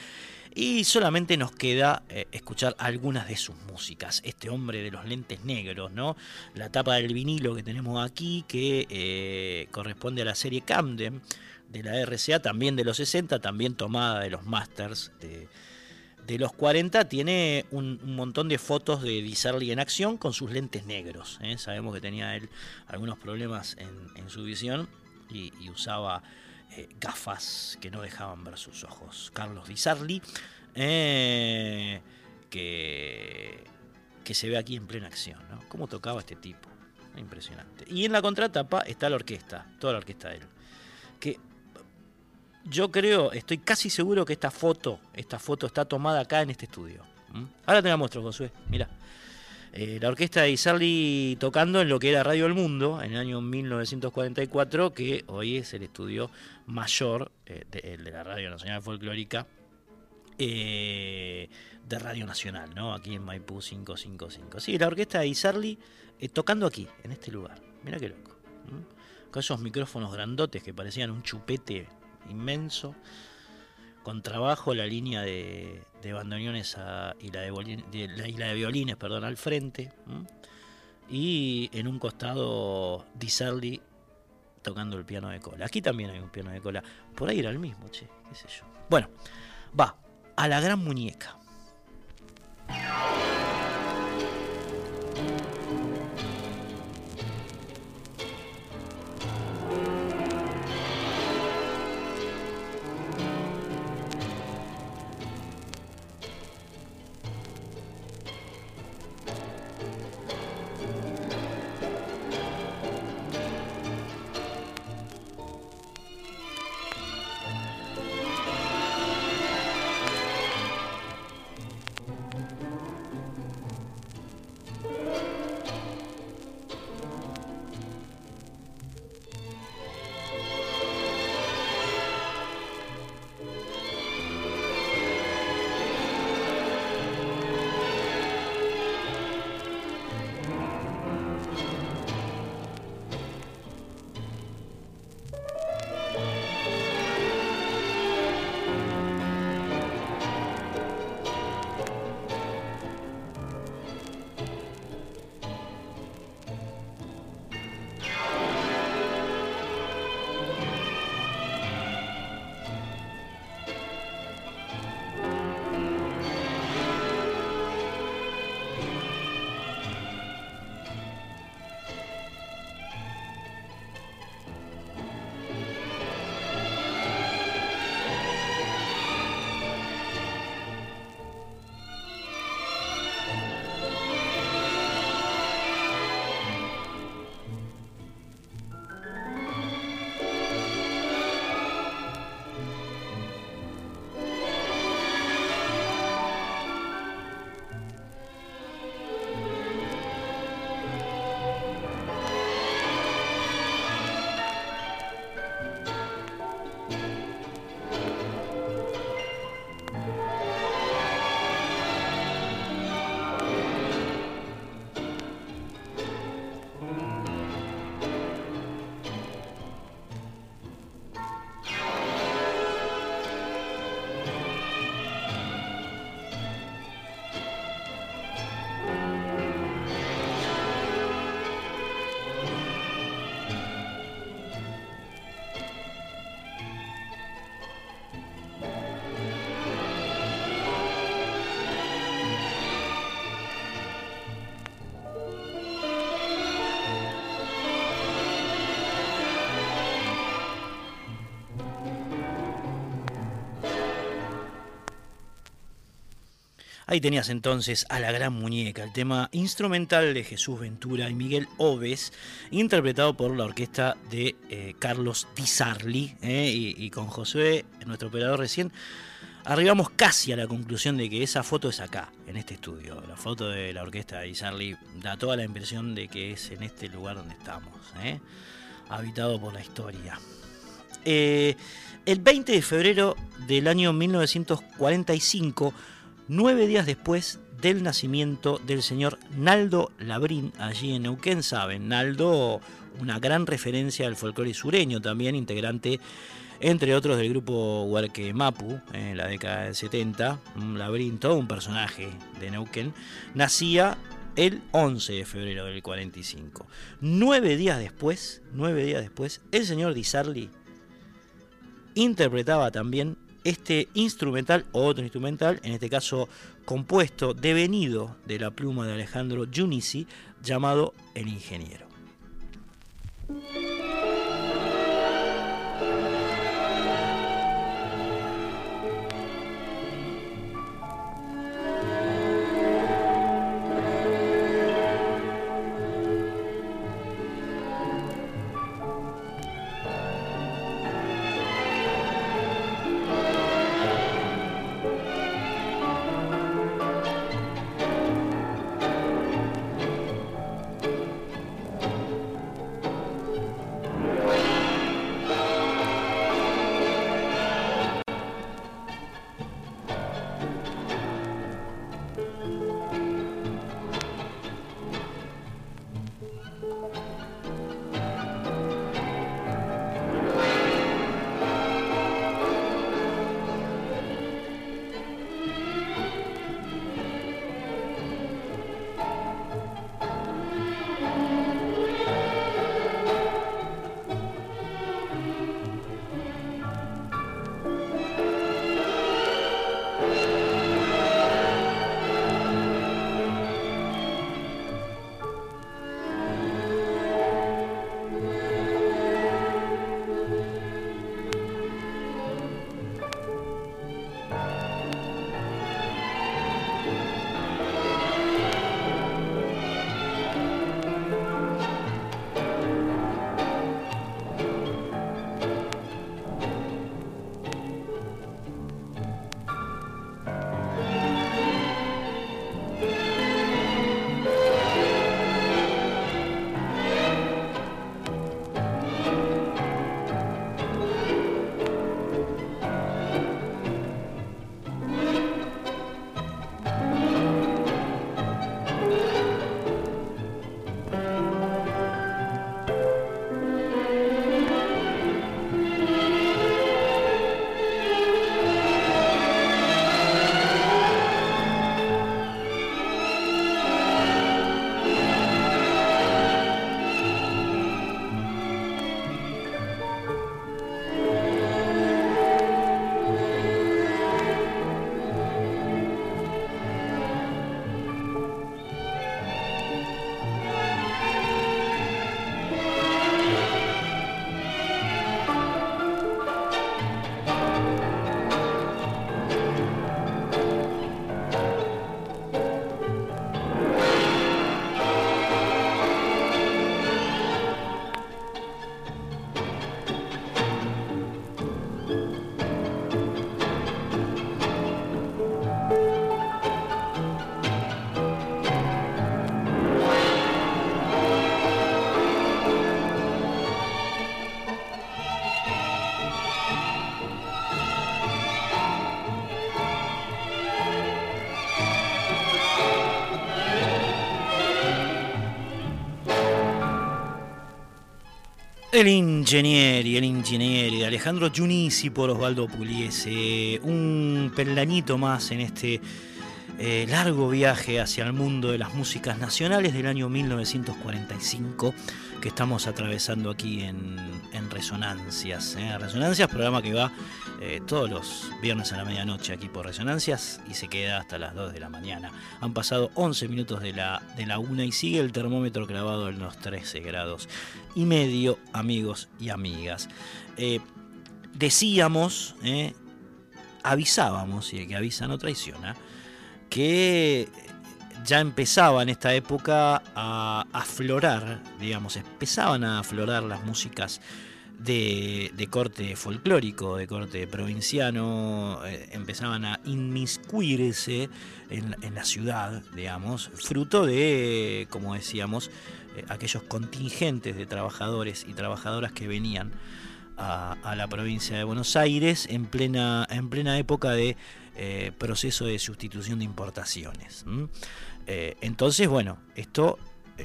y solamente nos queda eh, escuchar algunas de sus músicas. Este hombre de los lentes negros, ¿no? La tapa del vinilo que tenemos aquí, que eh, corresponde a la serie Camden de la RCA, también de los 60, también tomada de los Masters de, los 40, tiene un, montón de fotos de Di en acción con sus lentes negros. ¿eh? Sabemos que tenía él algunos problemas en, su visión y usaba eh, gafas que no dejaban ver sus ojos. Carlos Di Sarli, eh, que, que se ve aquí en plena acción. ¿no? ¿Cómo tocaba este tipo? Impresionante. Y en la contratapa está la orquesta, toda la orquesta de él. Que yo creo, estoy casi seguro que esta foto, esta foto está tomada acá en este estudio. Ahora te la muestro, Josué. Mira. Eh, la orquesta de Isarli tocando en lo que era Radio El Mundo en el año 1944, que hoy es el estudio mayor eh, de, la Radio Nacional Folclórica eh, de Radio Nacional, ¿no? Aquí en Maipú 555. Sí, la orquesta de Isarli tocando aquí, en este lugar. Mira qué loco. Con esos micrófonos grandotes que parecían un chupete inmenso con trabajo la línea de, bandoneones y, la de de violines perdón, al frente. Y en un costado Di tocando el piano de cola. Aquí también hay un piano de cola. Por ahí era el mismo, che, qué sé yo. Bueno, va, a la gran muñeca. Ahí tenías entonces a la gran muñeca, el tema instrumental de Jesús Ventura y Miguel Oves, interpretado por la orquesta de eh, Carlos Di Sarli eh, y, con Josué, nuestro operador recién. Arribamos casi a la conclusión de que esa foto es acá, en este estudio. La foto de la orquesta de Di Sarli da toda la impresión de que es en este lugar donde estamos, eh, habitado por la historia. el 20 de febrero del año 1945, nueve días después del nacimiento del señor Naldo Labrín, allí en Neuquén, saben, Naldo, una gran referencia al folclore sureño, también integrante, entre otros, del grupo Huarque Mapu, en la década del 70, Labrín, todo un personaje de Neuquén, nacía el 11 de febrero del 45. Nueve días después, nueve días después, el señor Di Sarli interpretaba también este instrumental, otro instrumental, en este caso compuesto, devenido de la pluma de Alejandro Giunisi, llamado El Ingeniero. El Ingenieri, el Ingenieri de Alejandro Giunisi por Osvaldo Pugliese. Un peldañito más en este eh, largo viaje hacia el mundo de las músicas nacionales del año 1945 que estamos atravesando aquí en, Resonancias. ¿eh? Resonancias, programa que va eh, todos los viernes a la medianoche aquí por Resonancias y se queda hasta las 2 de la mañana. Han pasado 11 minutos de la, de la 1 y sigue el termómetro clavado en los 13 grados y medio, amigos y amigas. Decíamos, avisábamos, y el que avisa no traiciona, que ya empezaba en esta época a aflorar, digamos, empezaban a aflorar las músicas de, corte folclórico, de corte provinciano, eh, empezaban a inmiscuirse en, la ciudad, digamos, fruto de, como decíamos, eh, aquellos contingentes de trabajadores y trabajadoras que venían a, la provincia de Buenos Aires en plena, en plena época de eh, proceso de sustitución de importaciones. entonces, bueno, esto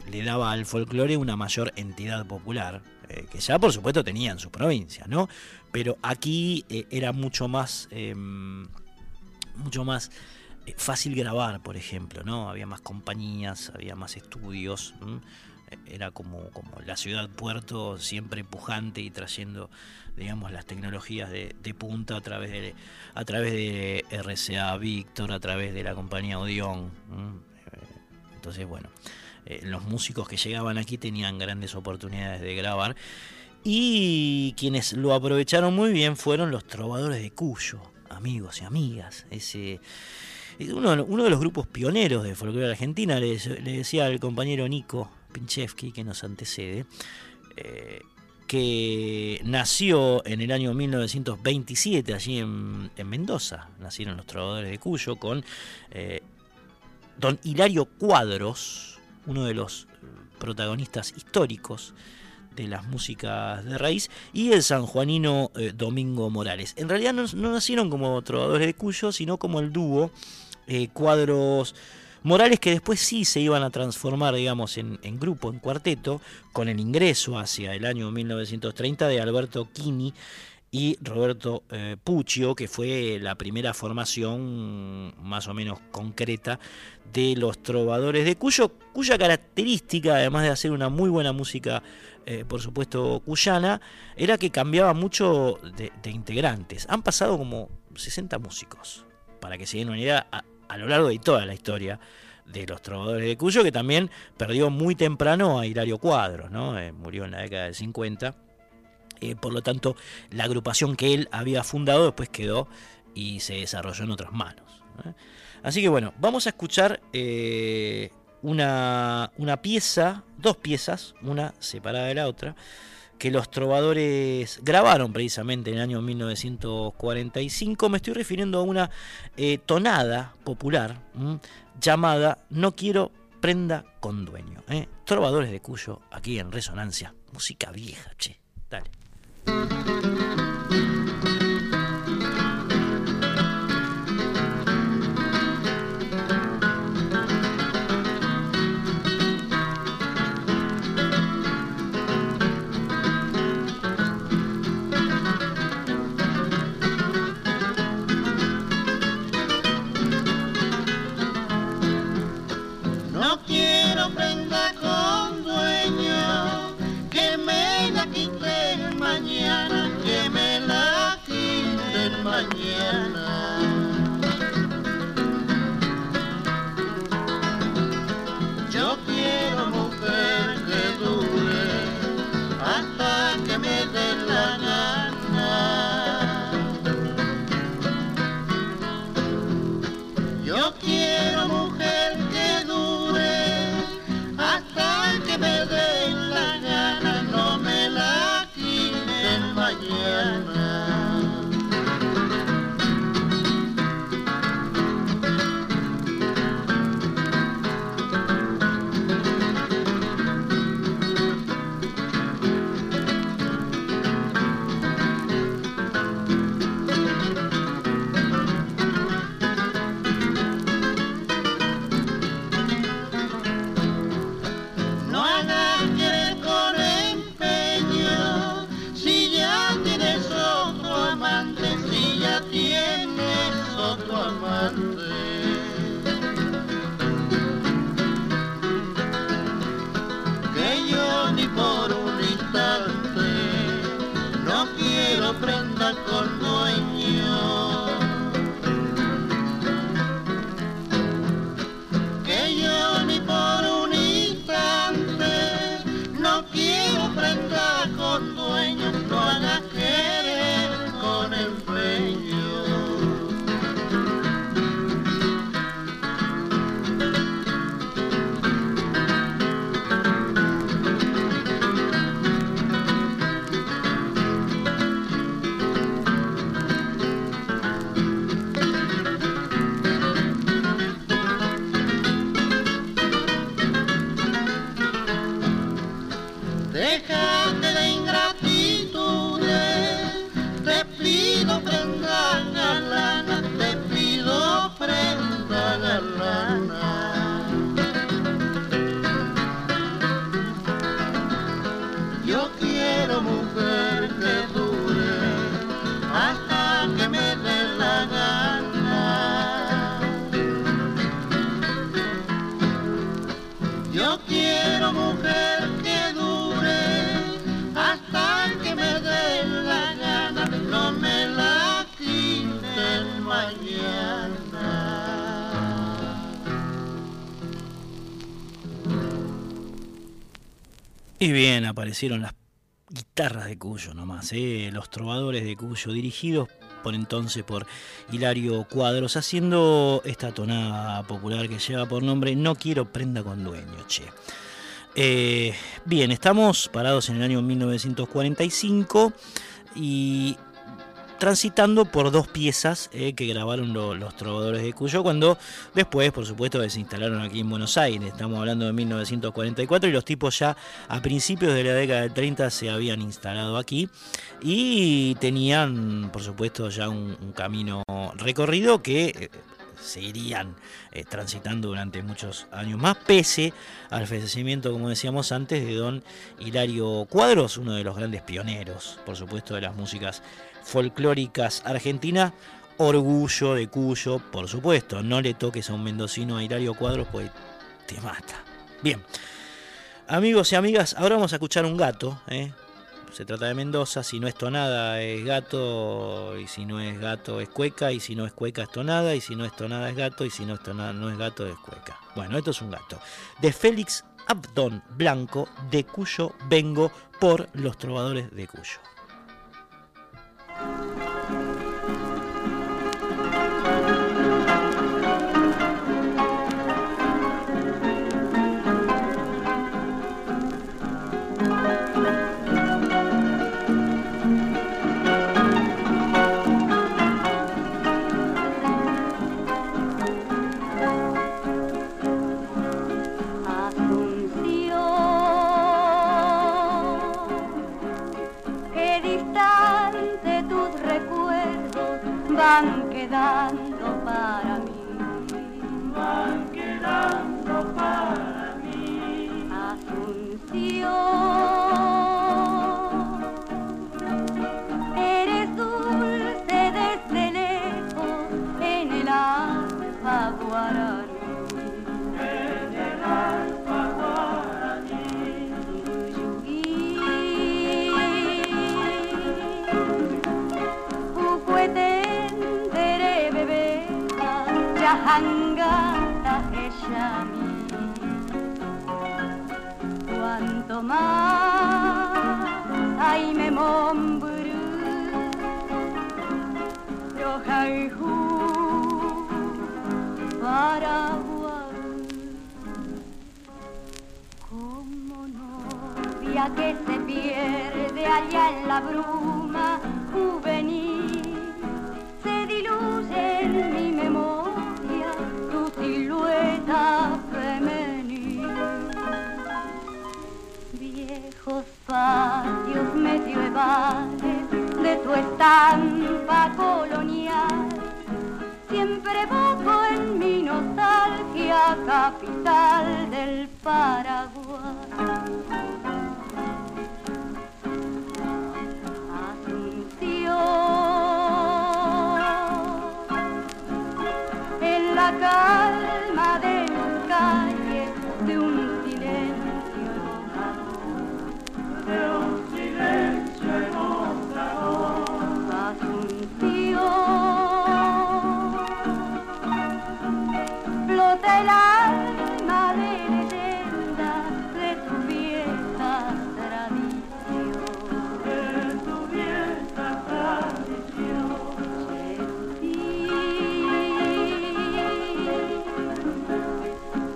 le daba al folclore una mayor entidad popular, eh, que ya por supuesto tenían su provincia, ¿no? Pero aquí eh, era mucho más, em, mucho más eh, fácil grabar, por ejemplo, ¿no? Había más compañías, había más estudios, era como, como la ciudad puerto siempre pujante y trayendo digamos las tecnologías de, punta a través de a través de RCA Víctor a través de la compañía Odeon entonces bueno eh, los músicos que llegaban aquí tenían grandes oportunidades de grabar. Y quienes lo aprovecharon muy bien fueron los trovadores de Cuyo, amigos y amigas. Ese, uno, uno de los grupos pioneros de folclore argentina, le, decía al compañero Nico Pinchevsky, que nos antecede, eh, que nació en el año 1927 allí en, Mendoza. Nacieron los trovadores de Cuyo con eh, don Hilario Cuadros, uno de los protagonistas históricos de las músicas de raíz, y el sanjuanino eh, Domingo Morales. En realidad no, nacieron como trovadores de Cuyo, sino como el dúo eh, Cuadros Morales, que después sí se iban a transformar, digamos, en, en, grupo, en cuarteto, con el ingreso hacia el año 1930 de Alberto Quini y Roberto eh, Puccio, que fue la primera formación más o menos concreta de los trovadores de Cuyo, cuya característica, además de hacer una muy buena música, eh, por supuesto, cuyana, era que cambiaba mucho de, integrantes. Han pasado como 60 músicos, para que se den una idea, a, lo largo de toda la historia de los trovadores de Cuyo, que también perdió muy temprano a Hilario Cuadros. Eh, murió en la década del 50 eh, por lo tanto, la agrupación que él había fundado después quedó y se desarrolló en otras manos. Así que bueno, vamos a escuchar eh, una, una pieza, dos piezas, una separada de la otra, que los trovadores grabaron precisamente en el año 1945. Me estoy refiriendo a una eh, tonada popular llamada No quiero prenda con dueño. Trovadores de Cuyo, aquí en Resonancia. Música vieja, che. Dale. Aparecieron las guitarras de Cuyo nomás, ¿eh? los trovadores de Cuyo, dirigidos por entonces por Hilario Cuadros, haciendo esta tonada popular que lleva por nombre No quiero prenda con dueño, che. Eh, bien, estamos parados en el año 1945 y transitando por dos piezas eh, que grabaron los trovadores de Cuyo cuando después, por supuesto, se instalaron aquí en Buenos Aires. Estamos hablando de 1944 y los tipos ya a principios de la década del 30 se habían instalado aquí y tenían, por supuesto, ya un, camino recorrido que eh, seguirían eh, transitando durante muchos años más, pese al fallecimiento, como decíamos antes, de don Hilario Cuadros, uno de los grandes pioneros, por supuesto, de las músicas folclóricas argentinas. Orgullo de Cuyo, por supuesto, no le toques a un mendocino a Hilario Cuadros, pues te mata. Bien, amigos y amigas, ahora vamos a escuchar un gato, ¿eh? se trata de Mendoza, si no es tonada es gato, y si no es gato es cueca, y si no es cueca es tonada, y si no es tonada es gato, y si no es tonada no es gato es cueca. Bueno, esto es un gato. De Félix Abdón Blanco, de Cuyo vengo por los trovadores de Cuyo. Van quedando para mí. Van quedando para mí. Asunción. Más. Ay me momburu Rohaihu Paraguay. Como novia que se pierde allá en la bruma juvenil Viejos patios medievales de tu estampa colonial, siempre evoco en mi nostalgia capital del Paraguay. Asunción en la calma el alma de leyenda de tu vieja tradición. De tu vieja tradición.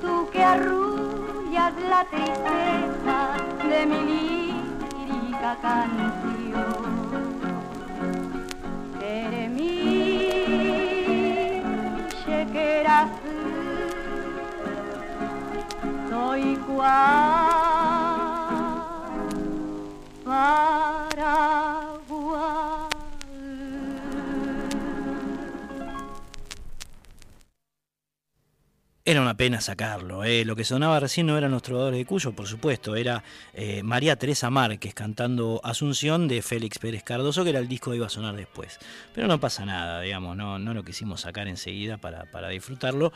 Tú que arrullas la tristeza de mi lírica canción. Era una pena sacarlo. ¿eh? Lo que sonaba recién no eran los trovadores de Cuyo, por supuesto. Era eh, María Teresa Márquez cantando Asunción de Félix Pérez Cardoso, que era el disco que iba a sonar después. Pero no pasa nada, digamos, no, no lo quisimos sacar enseguida para, para disfrutarlo.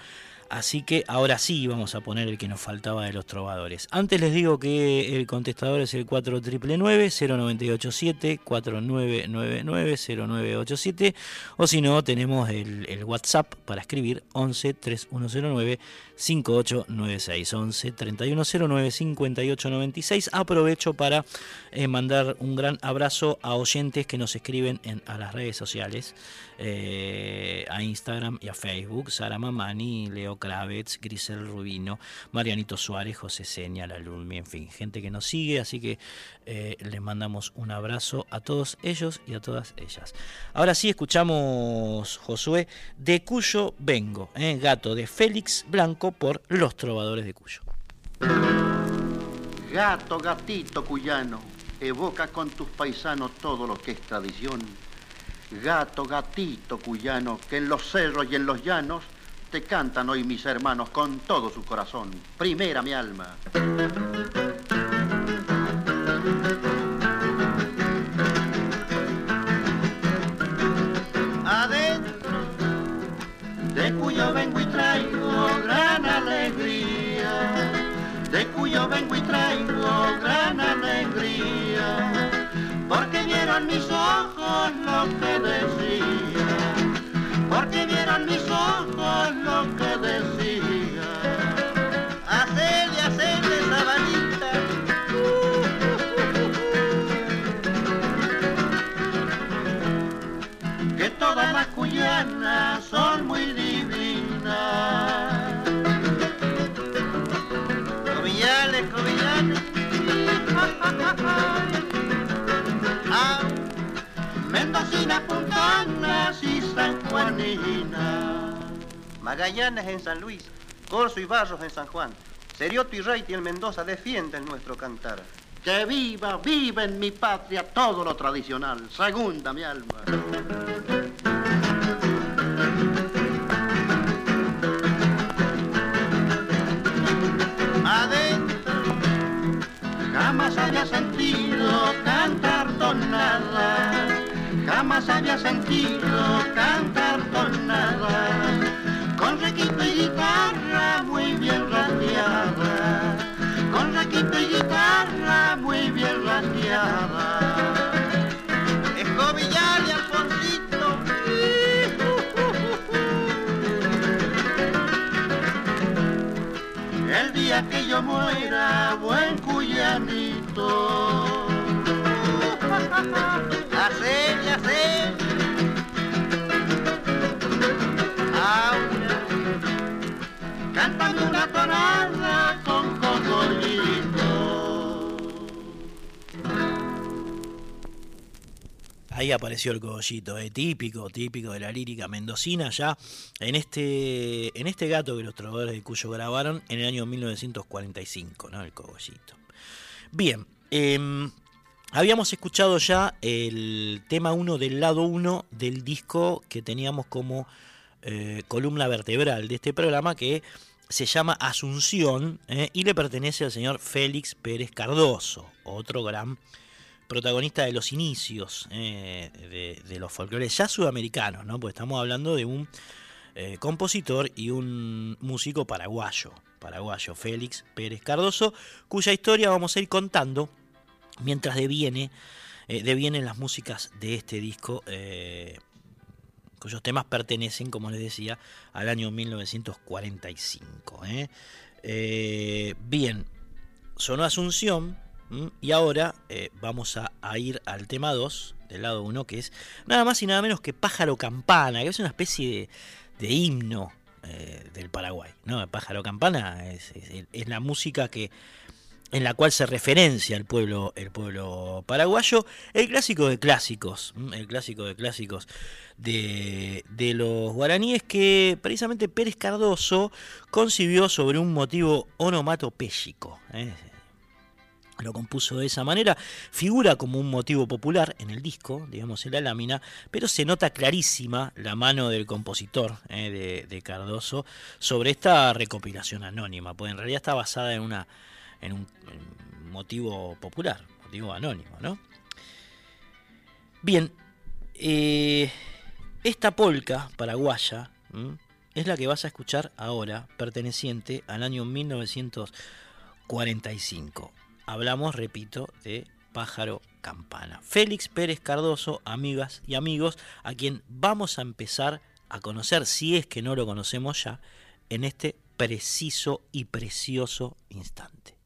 Así que ahora sí vamos a poner el que nos faltaba de los trovadores. Antes les digo que el contestador es el 4999-0987, 4999-0987, o si no, tenemos el, WhatsApp para escribir 11 3109 5896 11 3109 5896. Aprovecho para eh, mandar un gran abrazo a oyentes que nos escriben en, a las redes sociales, eh, a Instagram y a Facebook. Sara Mamani, Leo Kravets, Grisel Rubino, Marianito Suárez, José Seña, La Lulmi, en fin, gente que nos sigue, así que eh, les mandamos un abrazo a todos ellos y a todas ellas. Ahora sí escuchamos, Josué, de Cuyo Vengo, eh, gato de Félix Blanco por Los Trovadores de Cuyo. Gato, gatito cuyano, evoca con tus paisanos todo lo que es tradición. Gato, gatito cuyano, que en los cerros y en los llanos te cantan hoy mis hermanos con todo su corazón. Primera mi alma. Adentro, de cuyo vengo y traigo gran alegría, de cuyo vengo y traigo gran alegría, porque vieron mis ojos lo que decía, porque vieron mis ojos lo que decía. Hacerle, hacerle sabanita. que todas las cuyanas son Mendocinas, puntanas y sanjuaninas. Magallanes en San Luis, Corzo y Barros en San Juan, Serioto y Reiti en Mendoza defienden nuestro cantar. Que viva, viva en mi patria todo lo tradicional. Segunda mi alma. Adentro jamás había sentido jamás había sentido cantar tonadas, con requinto y guitarra muy bien rasgueada, con requinto y guitarra muy bien rasgueada. Escobillar y Alfonsito. El día que yo muera, buen cuyanito. una tonada con. Ahí apareció el cogollito, eh, típico, típico de la lírica mendocina, ya en este, en este gato que los trovadores de Cuyo grabaron en el año 1945, ¿no? El cogollito. Bien, em, habíamos escuchado ya el tema 1 del lado 1 del disco que teníamos como eh, columna vertebral de este programa que se llama Asunción eh, y le pertenece al señor Félix Pérez Cardoso, otro gran protagonista de los inicios eh, de, los folclores ya sudamericanos, ¿no? Porque estamos hablando de un eh, compositor y un músico paraguayo, paraguayo Félix Pérez Cardoso, cuya historia vamos a ir contando mientras deviene, devienen las músicas de este disco, cuyos temas pertenecen, como les decía, al año 1945. bien, sonó Asunción y ahora eh, vamos a, ir al tema 2 del lado 1, que es nada más y nada menos que Pájaro Campana, que es una especie de, himno eh, del Paraguay. ¿no? Pájaro Campana es, la música que en la cual se referencia el pueblo, el pueblo paraguayo, el clásico de clásicos, el clásico de clásicos de, de los guaraníes que precisamente Pérez Cardoso concibió sobre un motivo onomatopéyico. ¿eh? lo compuso de esa manera, figura como un motivo popular en el disco, digamos en la lámina, pero se nota clarísima la mano del compositor eh, de, de, Cardoso sobre esta recopilación anónima, pues en realidad está basada en, una, en, un, motivo popular, motivo anónimo, ¿no? Bien, eh, esta polca paraguaya es la que vas a escuchar ahora, perteneciente al año 1945. Hablamos, repito, de Pájaro Campana. Félix Pérez Cardoso, amigas y amigos, a quien vamos a empezar a conocer, si es que no lo conocemos ya, en este preciso y precioso instante.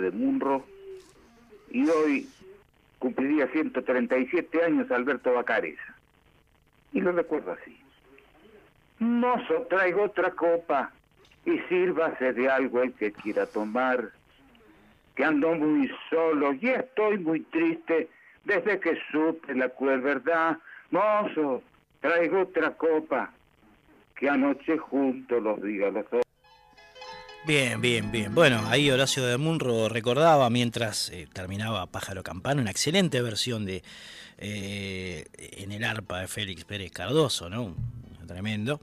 De Munro, y hoy cumpliría 137 años Alberto Bacareza. Y lo recuerdo así. Mozo, traigo otra copa y sírvase de algo el que quiera tomar, que ando muy solo y estoy muy triste desde que supe la cruel verdad. Mozo, traigo otra copa, que anoche juntos los diga los dos. Bien, bien, bien. Bueno, ahí Horacio de Munro recordaba mientras eh, terminaba Pájaro Campana, una excelente versión de eh, en el arpa de Félix Pérez Cardoso, ¿no? Tremendo.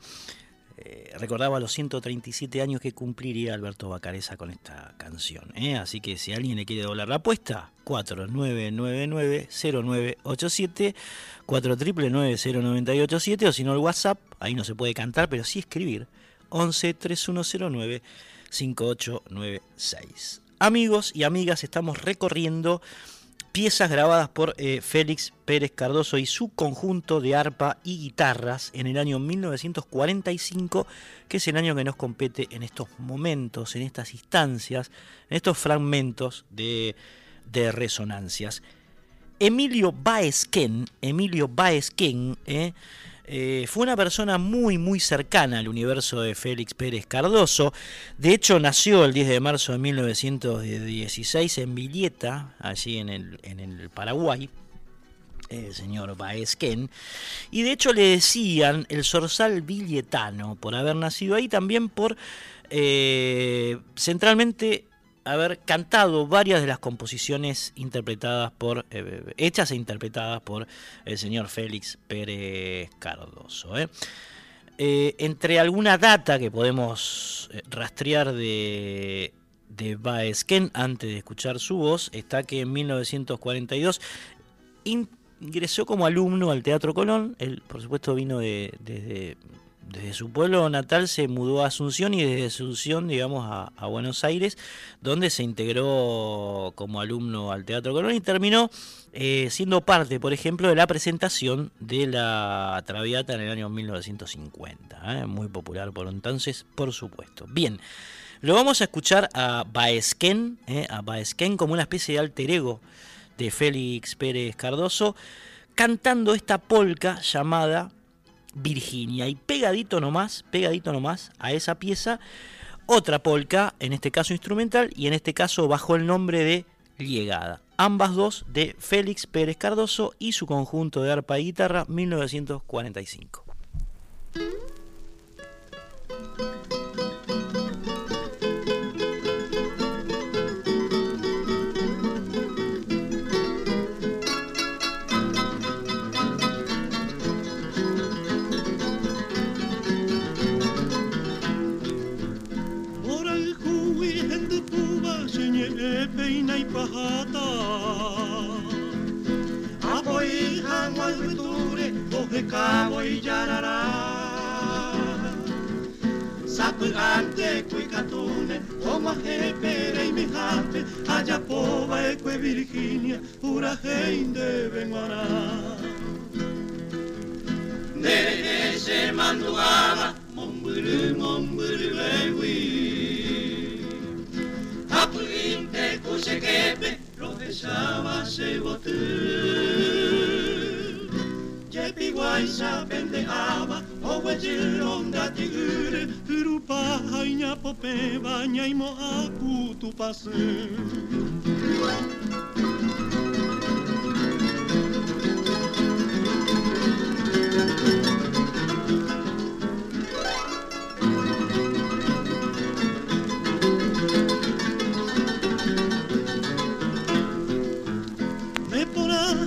Eh, recordaba los 137 años que cumpliría Alberto Bacareza con esta canción. Así que si alguien le quiere doblar la apuesta, 4999-0987, 4999-0987, o si no el WhatsApp, ahí no se puede cantar, pero sí escribir, 11 3109 5896. Amigos y amigas, estamos recorriendo piezas grabadas por eh, Félix Pérez Cardoso y su conjunto de arpa y guitarras en el año 1945, que es el año que nos compete en estos momentos, en estas instancias, en estos fragmentos de, de resonancias. Emilio Baesquen, Emilio Baesquen, eh, eh, fue una persona muy, muy cercana al universo de Félix Pérez Cardoso. De hecho, nació el 10 de marzo de 1916 en Villeta, allí en el, en el Paraguay el señor Baesquen, y de hecho le decían el zorzal villetano por haber nacido ahí, también por eh, centralmente haber cantado varias de las composiciones interpretadas por, eh, hechas e interpretadas por el señor Félix Pérez Cardoso. ¿eh? Eh, entre alguna data que podemos rastrear de, de Baesquen antes de escuchar su voz, está que en 1942 ingresó como alumno al Teatro Colón, él por supuesto vino de, desde desde su pueblo natal se mudó a Asunción y desde Asunción, digamos, a, Buenos Aires, donde se integró como alumno al Teatro Colón y terminó eh, siendo parte, por ejemplo, de la presentación de la Traviata en el año 1950. ¿eh? Muy popular por entonces, por supuesto. Bien. Lo vamos a escuchar a Baesquén, ¿eh? a Baesquén como una especie de alter ego de Félix Pérez Cardoso, cantando esta polca llamada Virginia. Y pegadito nomás, pegadito nomás a esa pieza, otra polka, en este caso instrumental y en este caso bajo el nombre de Llegada. Ambas dos de Félix Pérez Cardoso y su conjunto de arpa y guitarra 1945. de cabo y yarará. Sapurante, cuicatune, oma jepere y mi jape, Ayapoba, Virginia, pura gente venguará. Nere manduaba, bewi. Se botu. Tepi guaisa pendeaba, oguajiron dati ure, turupa haina pope baina imo aku tupasu.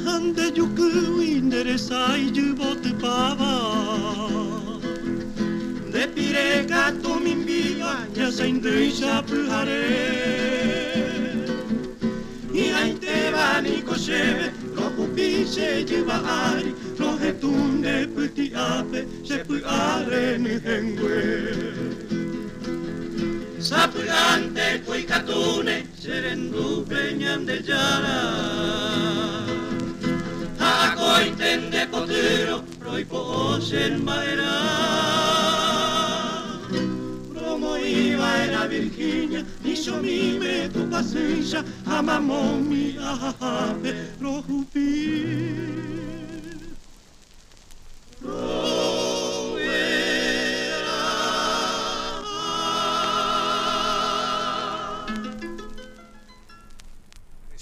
Pasu de yuku interesa y yubo te pava. De pireka tu min viva ya se indrisha puhare y ahí te va ni koshebe lo pupi se lleva ari lo hetunde puti ape se puare ni hengue Sapurante kui katune serendu peñan de yara Bakoitzen dekotero, roiko ozen baera. Promo ibaera Virginia, niso mime ama paseisa, amamomi ahahape, rohupi. Rohupi.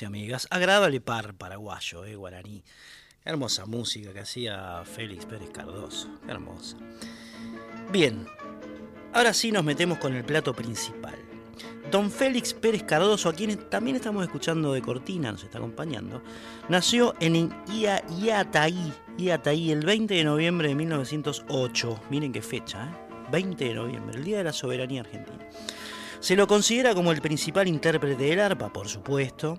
Y amigas. Agradable par paraguayo, eh, guaraní. Hermosa música que hacía Félix Pérez Cardoso. Hermosa. Bien, ahora sí nos metemos con el plato principal. Don Félix Pérez Cardoso, a quien también estamos escuchando de Cortina, nos está acompañando, nació en Ia- Iataí, Iataí el 20 de noviembre de 1908. Miren qué fecha, ¿eh? 20 de noviembre, el Día de la Soberanía Argentina. Se lo considera como el principal intérprete del arpa, por supuesto.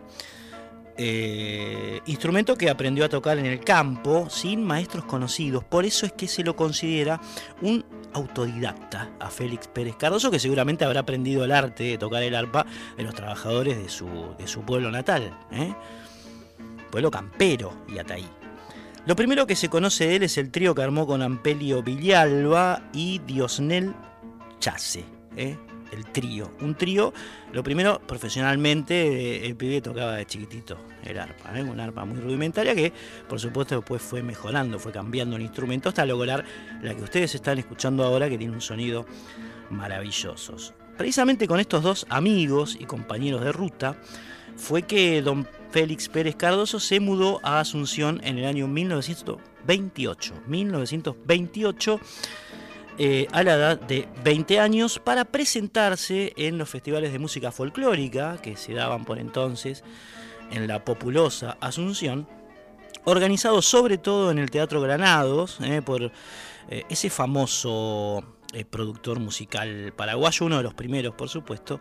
Eh, instrumento que aprendió a tocar en el campo sin maestros conocidos. Por eso es que se lo considera un autodidacta a Félix Pérez Cardoso, que seguramente habrá aprendido el arte de tocar el arpa de los trabajadores de su, de su pueblo natal. ¿eh? Pueblo campero y Ataí. Lo primero que se conoce de él es el trío que armó con Ampelio Villalba y Diosnel Chase. ¿eh? El trío. Un trío, lo primero, profesionalmente, eh, el pibe tocaba de chiquitito el arpa. ¿eh? Una arpa muy rudimentaria que, por supuesto, después fue mejorando, fue cambiando el instrumento hasta lograr la que ustedes están escuchando ahora, que tiene un sonido maravilloso. Precisamente con estos dos amigos y compañeros de ruta, fue que don Félix Pérez Cardoso se mudó a Asunción en el año 1928. 1928 eh, a la edad de 20 años para presentarse en los festivales de música folclórica que se daban por entonces en la populosa Asunción, organizados sobre todo en el Teatro Granados eh, por eh, ese famoso eh, productor musical paraguayo, uno de los primeros por supuesto,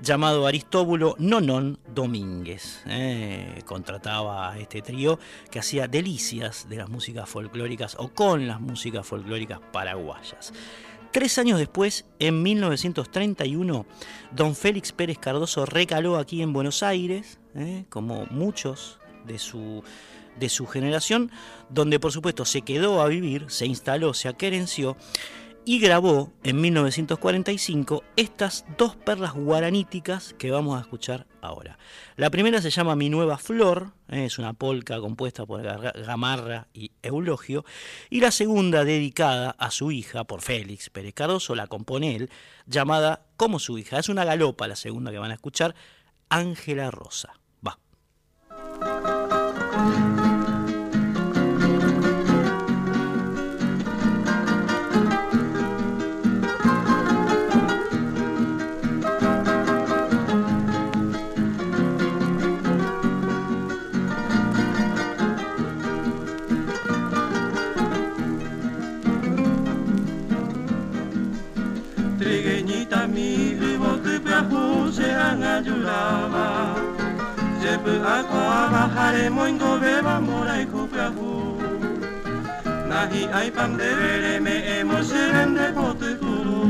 llamado Aristóbulo Nonón Domínguez. eh, contrataba a este trío que hacía delicias de las músicas folclóricas o con las músicas folclóricas paraguayas. Tres años después, en 1931, don Félix Pérez Cardoso recaló aquí en Buenos Aires, eh, como muchos de su, de su generación, donde por supuesto se quedó a vivir, se instaló, se aquerenció y grabó en 1945 estas dos perlas guaraníticas que vamos a escuchar ahora. La primera se llama Mi Nueva Flor, eh, es una polca compuesta por Gamarra y Eulogio, y la segunda dedicada a su hija por Félix Pérez Cardoso, la compone él, llamada como su hija. Es una galopa la segunda que van a escuchar, Ángela Rosa. py'ako'áva ha remoingovéva morayhu py'ahu na hi'áipa pote mi ndepotyhuru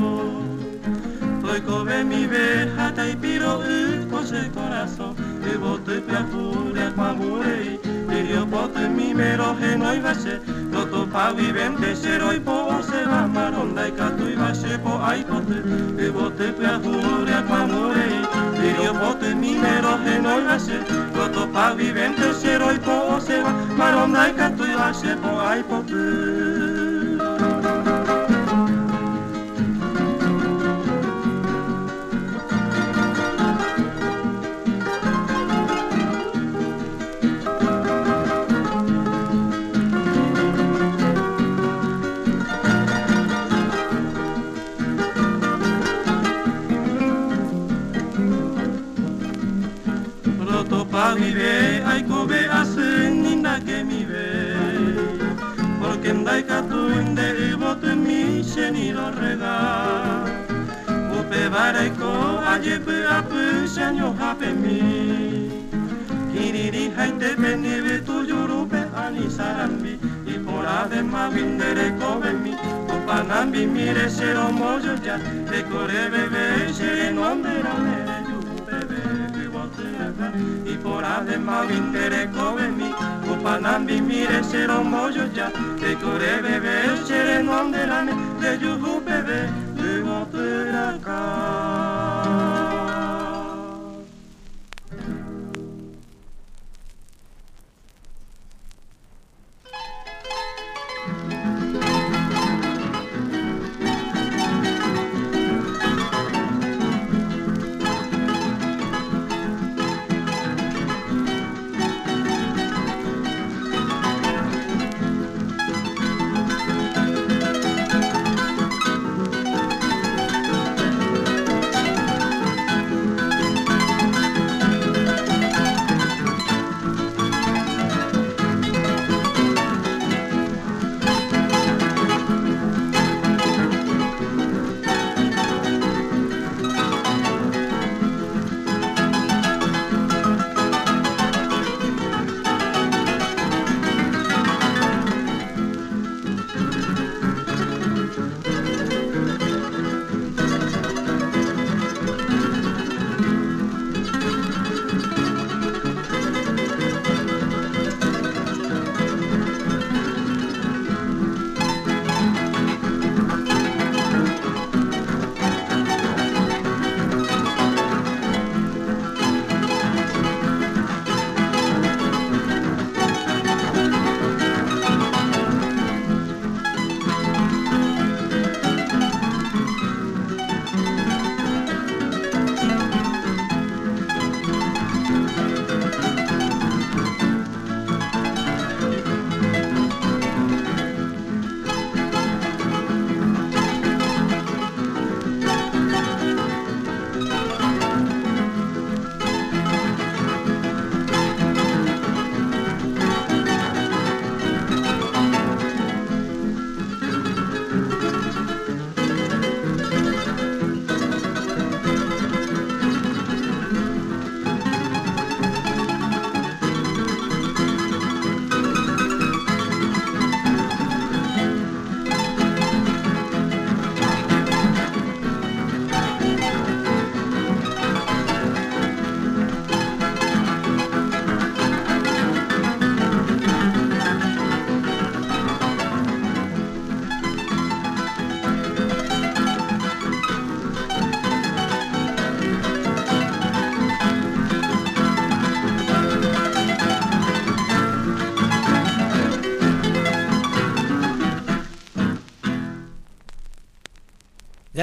oikove mive ha taipiro'y koche corazón yvoty py'ahu reakuãmburei rehiopoty mime rohenoivache rotopavivente che roipo'õseva marondaikatuivache po'aikoty yvoty py'ahu reakuãmburei ποτέ μήνερο ενόησε Το το παγιβέντε σε ροϊκό σεβα Μα ρονάει κατ' το ιάσε πω αϊ ποτέ ve, ai kobe asen ninda que mi ve Porque ndai katu inde ibote mi sheni lo rega Upe baraiko ajepe apu shanyo hape mi Kiriri haite peni ve tu yurupe ani sarambi Y por además vindere kobe mi Upanambi mire sero mojo ya De kore bebe mere yurupe bebe tata i porade mavintere come mi u panambi mire sero mojo ja te kore bebe sere non delane te juhu bebe de montera ka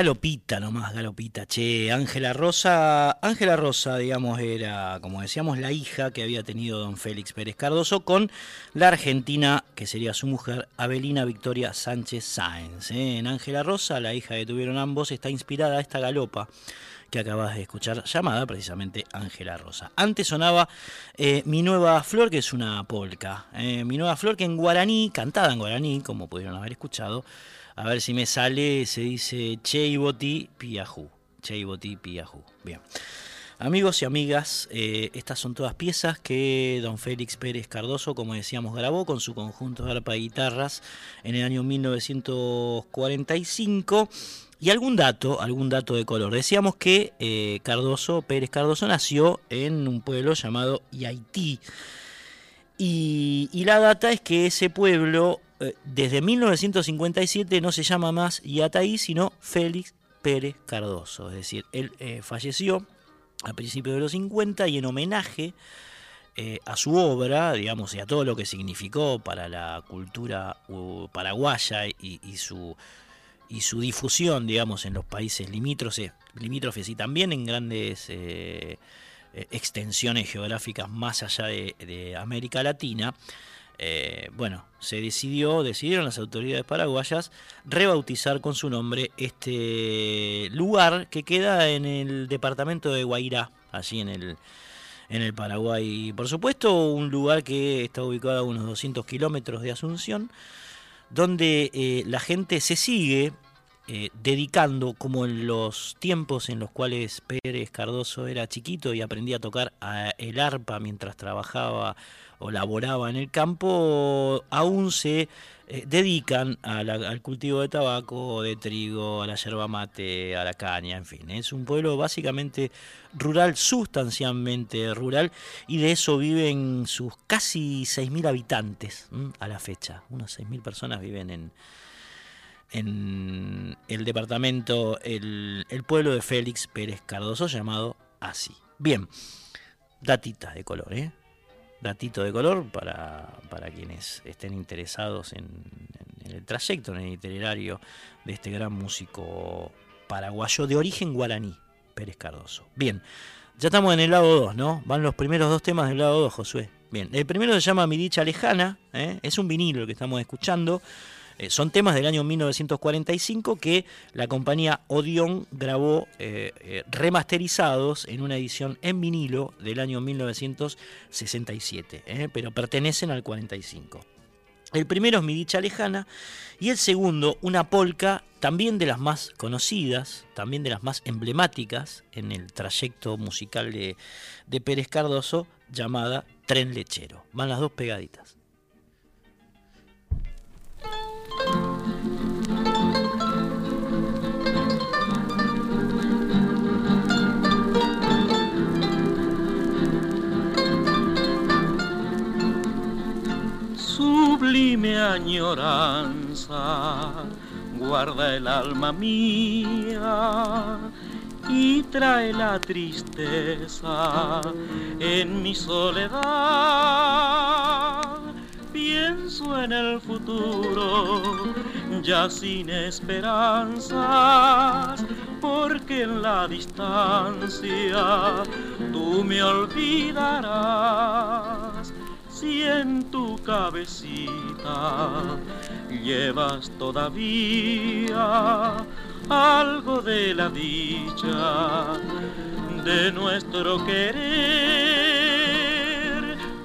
Galopita nomás, galopita, che. Ángela Rosa, Ángela Rosa, digamos, era, como decíamos, la hija que había tenido don Félix Pérez Cardoso con la argentina, que sería su mujer, Abelina Victoria Sánchez Sáenz. ¿eh? En Ángela Rosa, la hija que tuvieron ambos, está inspirada esta galopa que acabas de escuchar, llamada precisamente Ángela Rosa. Antes sonaba eh, Mi Nueva Flor, que es una polca. Eh, Mi Nueva Flor, que en guaraní, cantada en guaraní, como pudieron haber escuchado, a ver si me sale, se dice Cheiboti Piajú. Cheiboti Piajú. Bien. Amigos y amigas, eh, estas son todas piezas que don Félix Pérez Cardoso, como decíamos, grabó con su conjunto de arpa y guitarras en el año 1945. Y algún dato, algún dato de color. Decíamos que eh, Cardoso, Pérez Cardoso, nació en un pueblo llamado Yaití. Y, la data es que ese pueblo eh, desde 1957 no se llama más Yataí, sino Félix Pérez Cardoso. Es decir, él eh, falleció a principios de los 50 y en homenaje eh, a su obra, digamos, y a todo lo que significó para la cultura paraguaya y, su, y su difusión, digamos, en los países limítrofes, limítrofes y también en grandes extensiones geográficas más allá de América Latina, eh, bueno, se decidió, decidieron las autoridades paraguayas rebautizar con su nombre este lugar que queda en el departamento de Guairá, allí en el, en el Paraguay. Por supuesto, un lugar que está ubicado a unos 200 kilómetros de Asunción, donde eh, la gente se sigue eh, dedicando, como en los tiempos en los cuales Pérez Cardoso era chiquito y aprendía a tocar el arpa mientras trabajaba o laboraba en el campo, aún se eh, dedican al cultivo de tabaco, de trigo, a la yerba mate, a la caña, en fin. Es un pueblo básicamente rural, sustancialmente rural, y de eso viven sus casi 6.000 habitantes a la fecha. Unas 6.000 personas viven en, en el departamento, el, pueblo de Félix Pérez Cardoso, llamado así. Bien, datitas de color, ¿eh? datito de color para, quienes estén interesados en, el trayecto, en el itinerario de este gran músico paraguayo de origen guaraní, Pérez Cardoso. Bien, ya estamos en el lado 2, ¿no? Van los primeros dos temas del lado 2, Josué. Bien, el primero se llama Mi Dicha Lejana, ¿eh? es un vinilo el que estamos escuchando. Eh, son temas del año 1945 que la compañía Odeon grabó eh, eh, remasterizados en una edición en vinilo del año 1967, pero pertenecen al 45. El primero es Mi Dicha Lejana y el segundo una polca también de las más conocidas, también de las más emblemáticas en el trayecto musical de, de Pérez Cardoso llamada Tren Lechero. Van las dos pegaditas. Sublime añoranza guarda el alma mía y trae la tristeza en mi soledad pienso en el futuro, ya sin esperanzas, porque en la distancia tú me olvidarás. Si en tu cabecita llevas todavía algo de la dicha de nuestro querer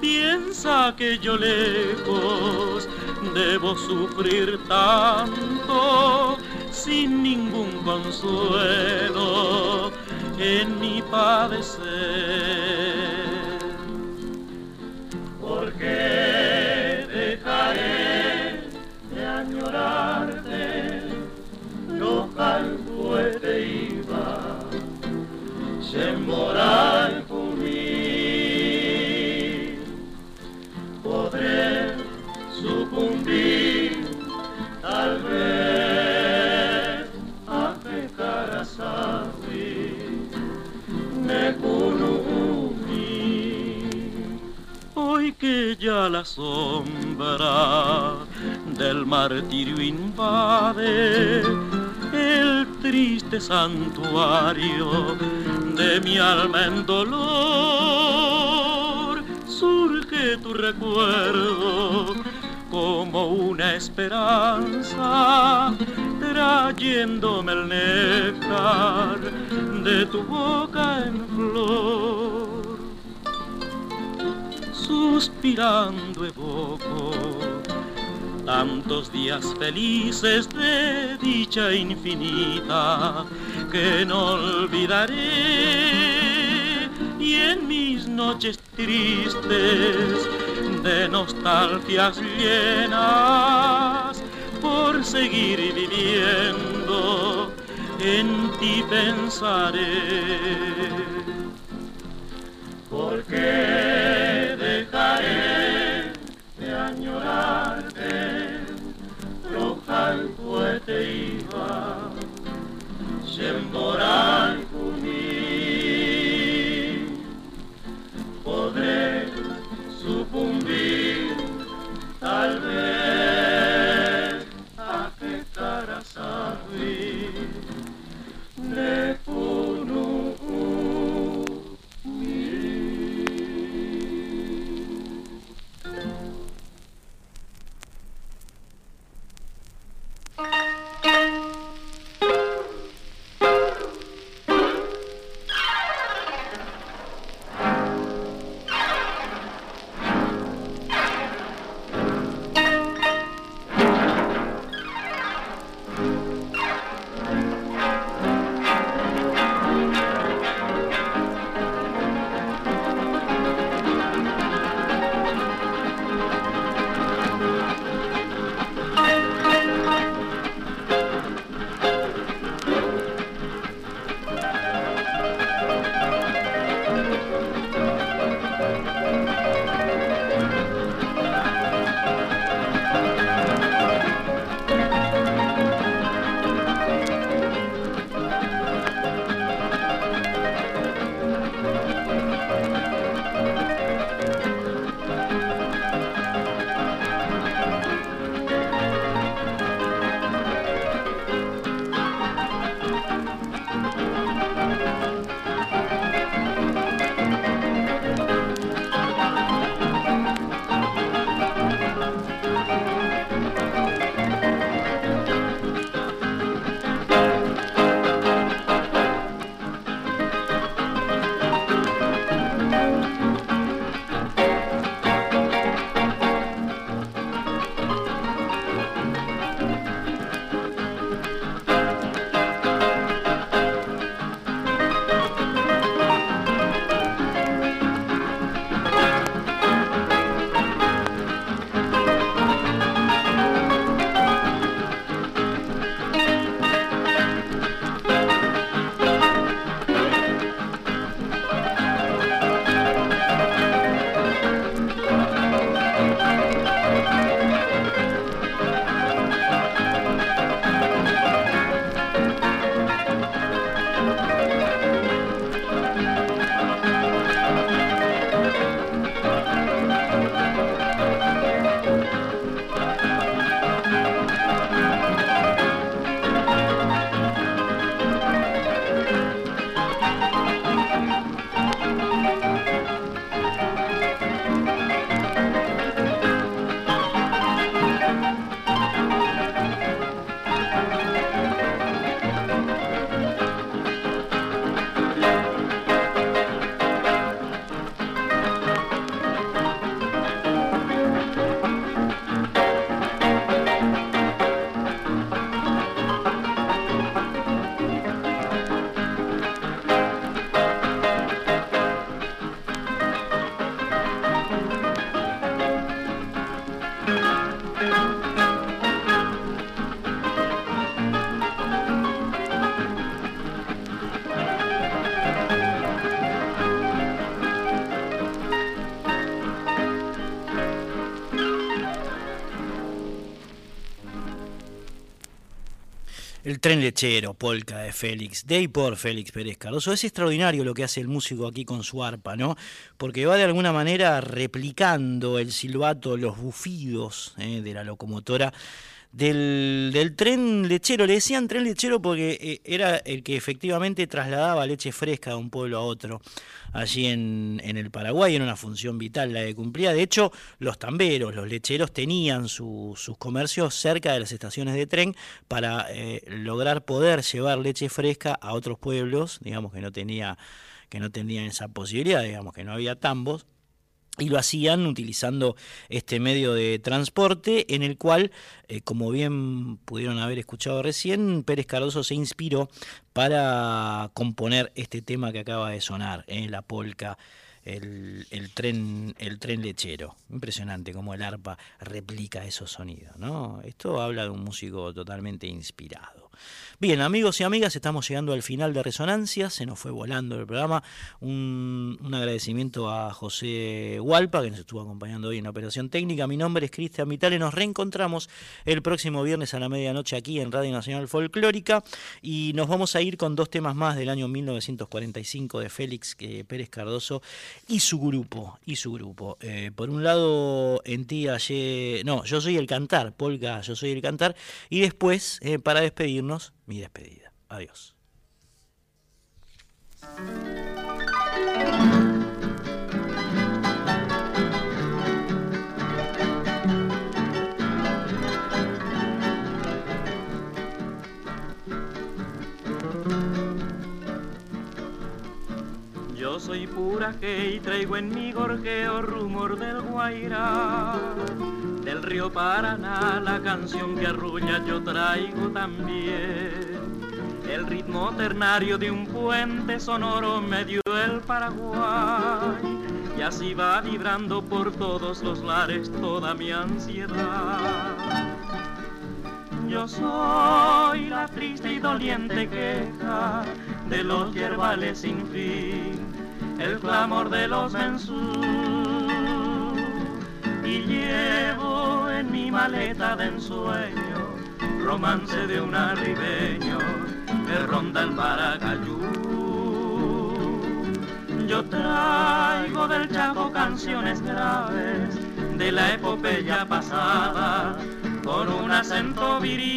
piensa que yo lejos debo sufrir tanto sin ningún consuelo en mi padecer. Porque dejaré de añorarte, no calcué te iba, se moral tal vez la sombra del martirio invade el triste santuario de mi alma en dolor, surge tu recuerdo como una esperanza, trayéndome el néctar de tu boca en flor. Suspirando evoco tantos días felices de dicha infinita que no olvidaré. Y en mis noches tristes de nostalgias llenas por seguir viviendo en ti pensaré. Porque Amém. Tren lechero, polka de Félix, de y por Félix Pérez Cardoso. Es extraordinario lo que hace el músico aquí con su arpa, ¿no? Porque va de alguna manera replicando el silbato, los bufidos ¿eh? de la locomotora del, tren lechero. Le decían tren lechero porque eh, era el que efectivamente trasladaba leche fresca de un pueblo a otro allí en, en, el Paraguay, era una función vital la que cumplía. De hecho, los tamberos, los lecheros tenían su- sus comercios cerca de las estaciones de tren para eh, lograr poder llevar leche fresca a otros pueblos, digamos que no tenía que no tenían esa posibilidad, digamos que no había tambos, y lo hacían utilizando este medio de transporte en el cual, eh, como bien pudieron haber escuchado recién, Pérez Cardoso se inspiró para componer este tema que acaba de sonar, eh, la polca, el, el tren, el tren lechero. Impresionante cómo el arpa replica esos sonidos, ¿no? Esto habla de un músico totalmente inspirado. Bien, amigos y amigas, estamos llegando al final de Resonancia, se nos fue volando el programa. Un, agradecimiento a José Hualpa, que nos estuvo acompañando hoy en la operación técnica. Mi nombre es Cristian Vitale, nos reencontramos el próximo viernes a la medianoche aquí en Radio Nacional Folclórica y nos vamos a ir con dos temas más del año 1945 de Félix eh, Pérez Cardoso y su grupo, y su grupo. Eh, por un lado, en ti ayer, no, yo soy el cantar, Polka, yo soy el cantar, y después, eh, para despedirnos, mi despedida. Adiós. Yo soy pura que y traigo en mi gorjeo rumor del Guairá. Del río Paraná la canción que arrulla yo traigo también. El ritmo ternario de un puente sonoro me dio el Paraguay. Y así va vibrando por todos los lares toda mi ansiedad. Yo soy la triste y doliente queja de los yerbales sin fin, el clamor de los mensú. Y llevo en mi maleta de ensueño romance de un arribeño que ronda el Paracayú. Yo traigo del Chaco canciones graves de la epopeya pasada con un acento viril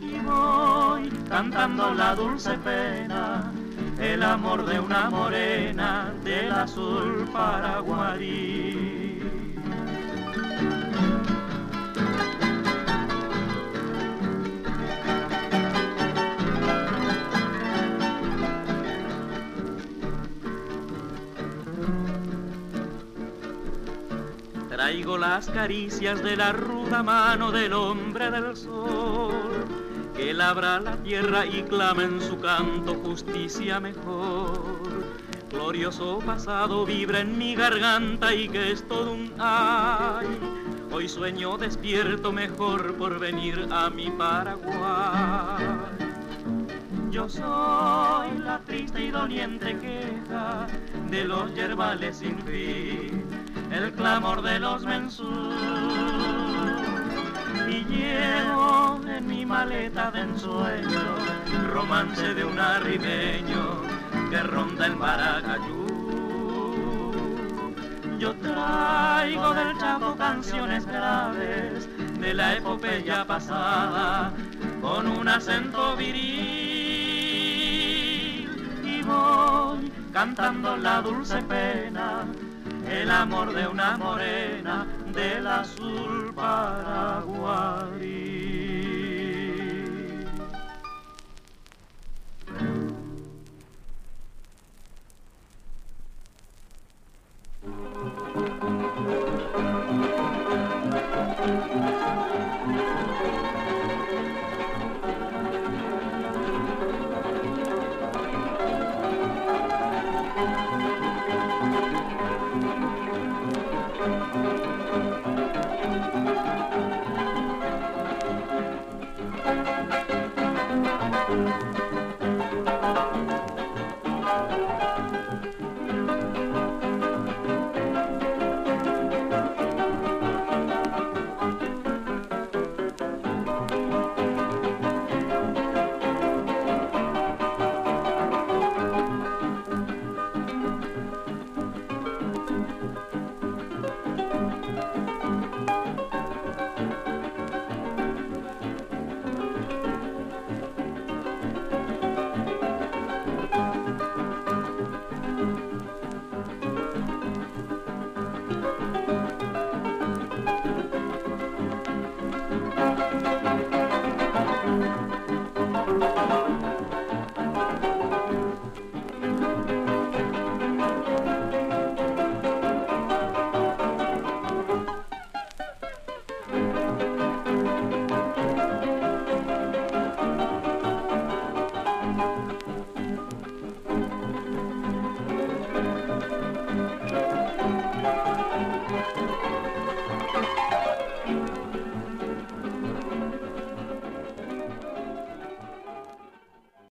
y voy cantando la dulce pena, el amor de una morena del azul paraguarí. Traigo las caricias de la ruda mano del hombre del sol, que labra la tierra y clama en su canto justicia mejor. Glorioso pasado vibra en mi garganta y que es todo un ay. Hoy sueño despierto mejor por venir a mi Paraguay. Yo soy la triste y doliente queja de los yerbales sin fin, el clamor de los mensú. Llevo en mi maleta de ensueño romance de un arribeño que ronda el Maracayú. Yo traigo del Chaco canciones graves de la epopeya pasada con un acento viril y voy cantando la dulce pena, el amor de una morena del azul paraguarí.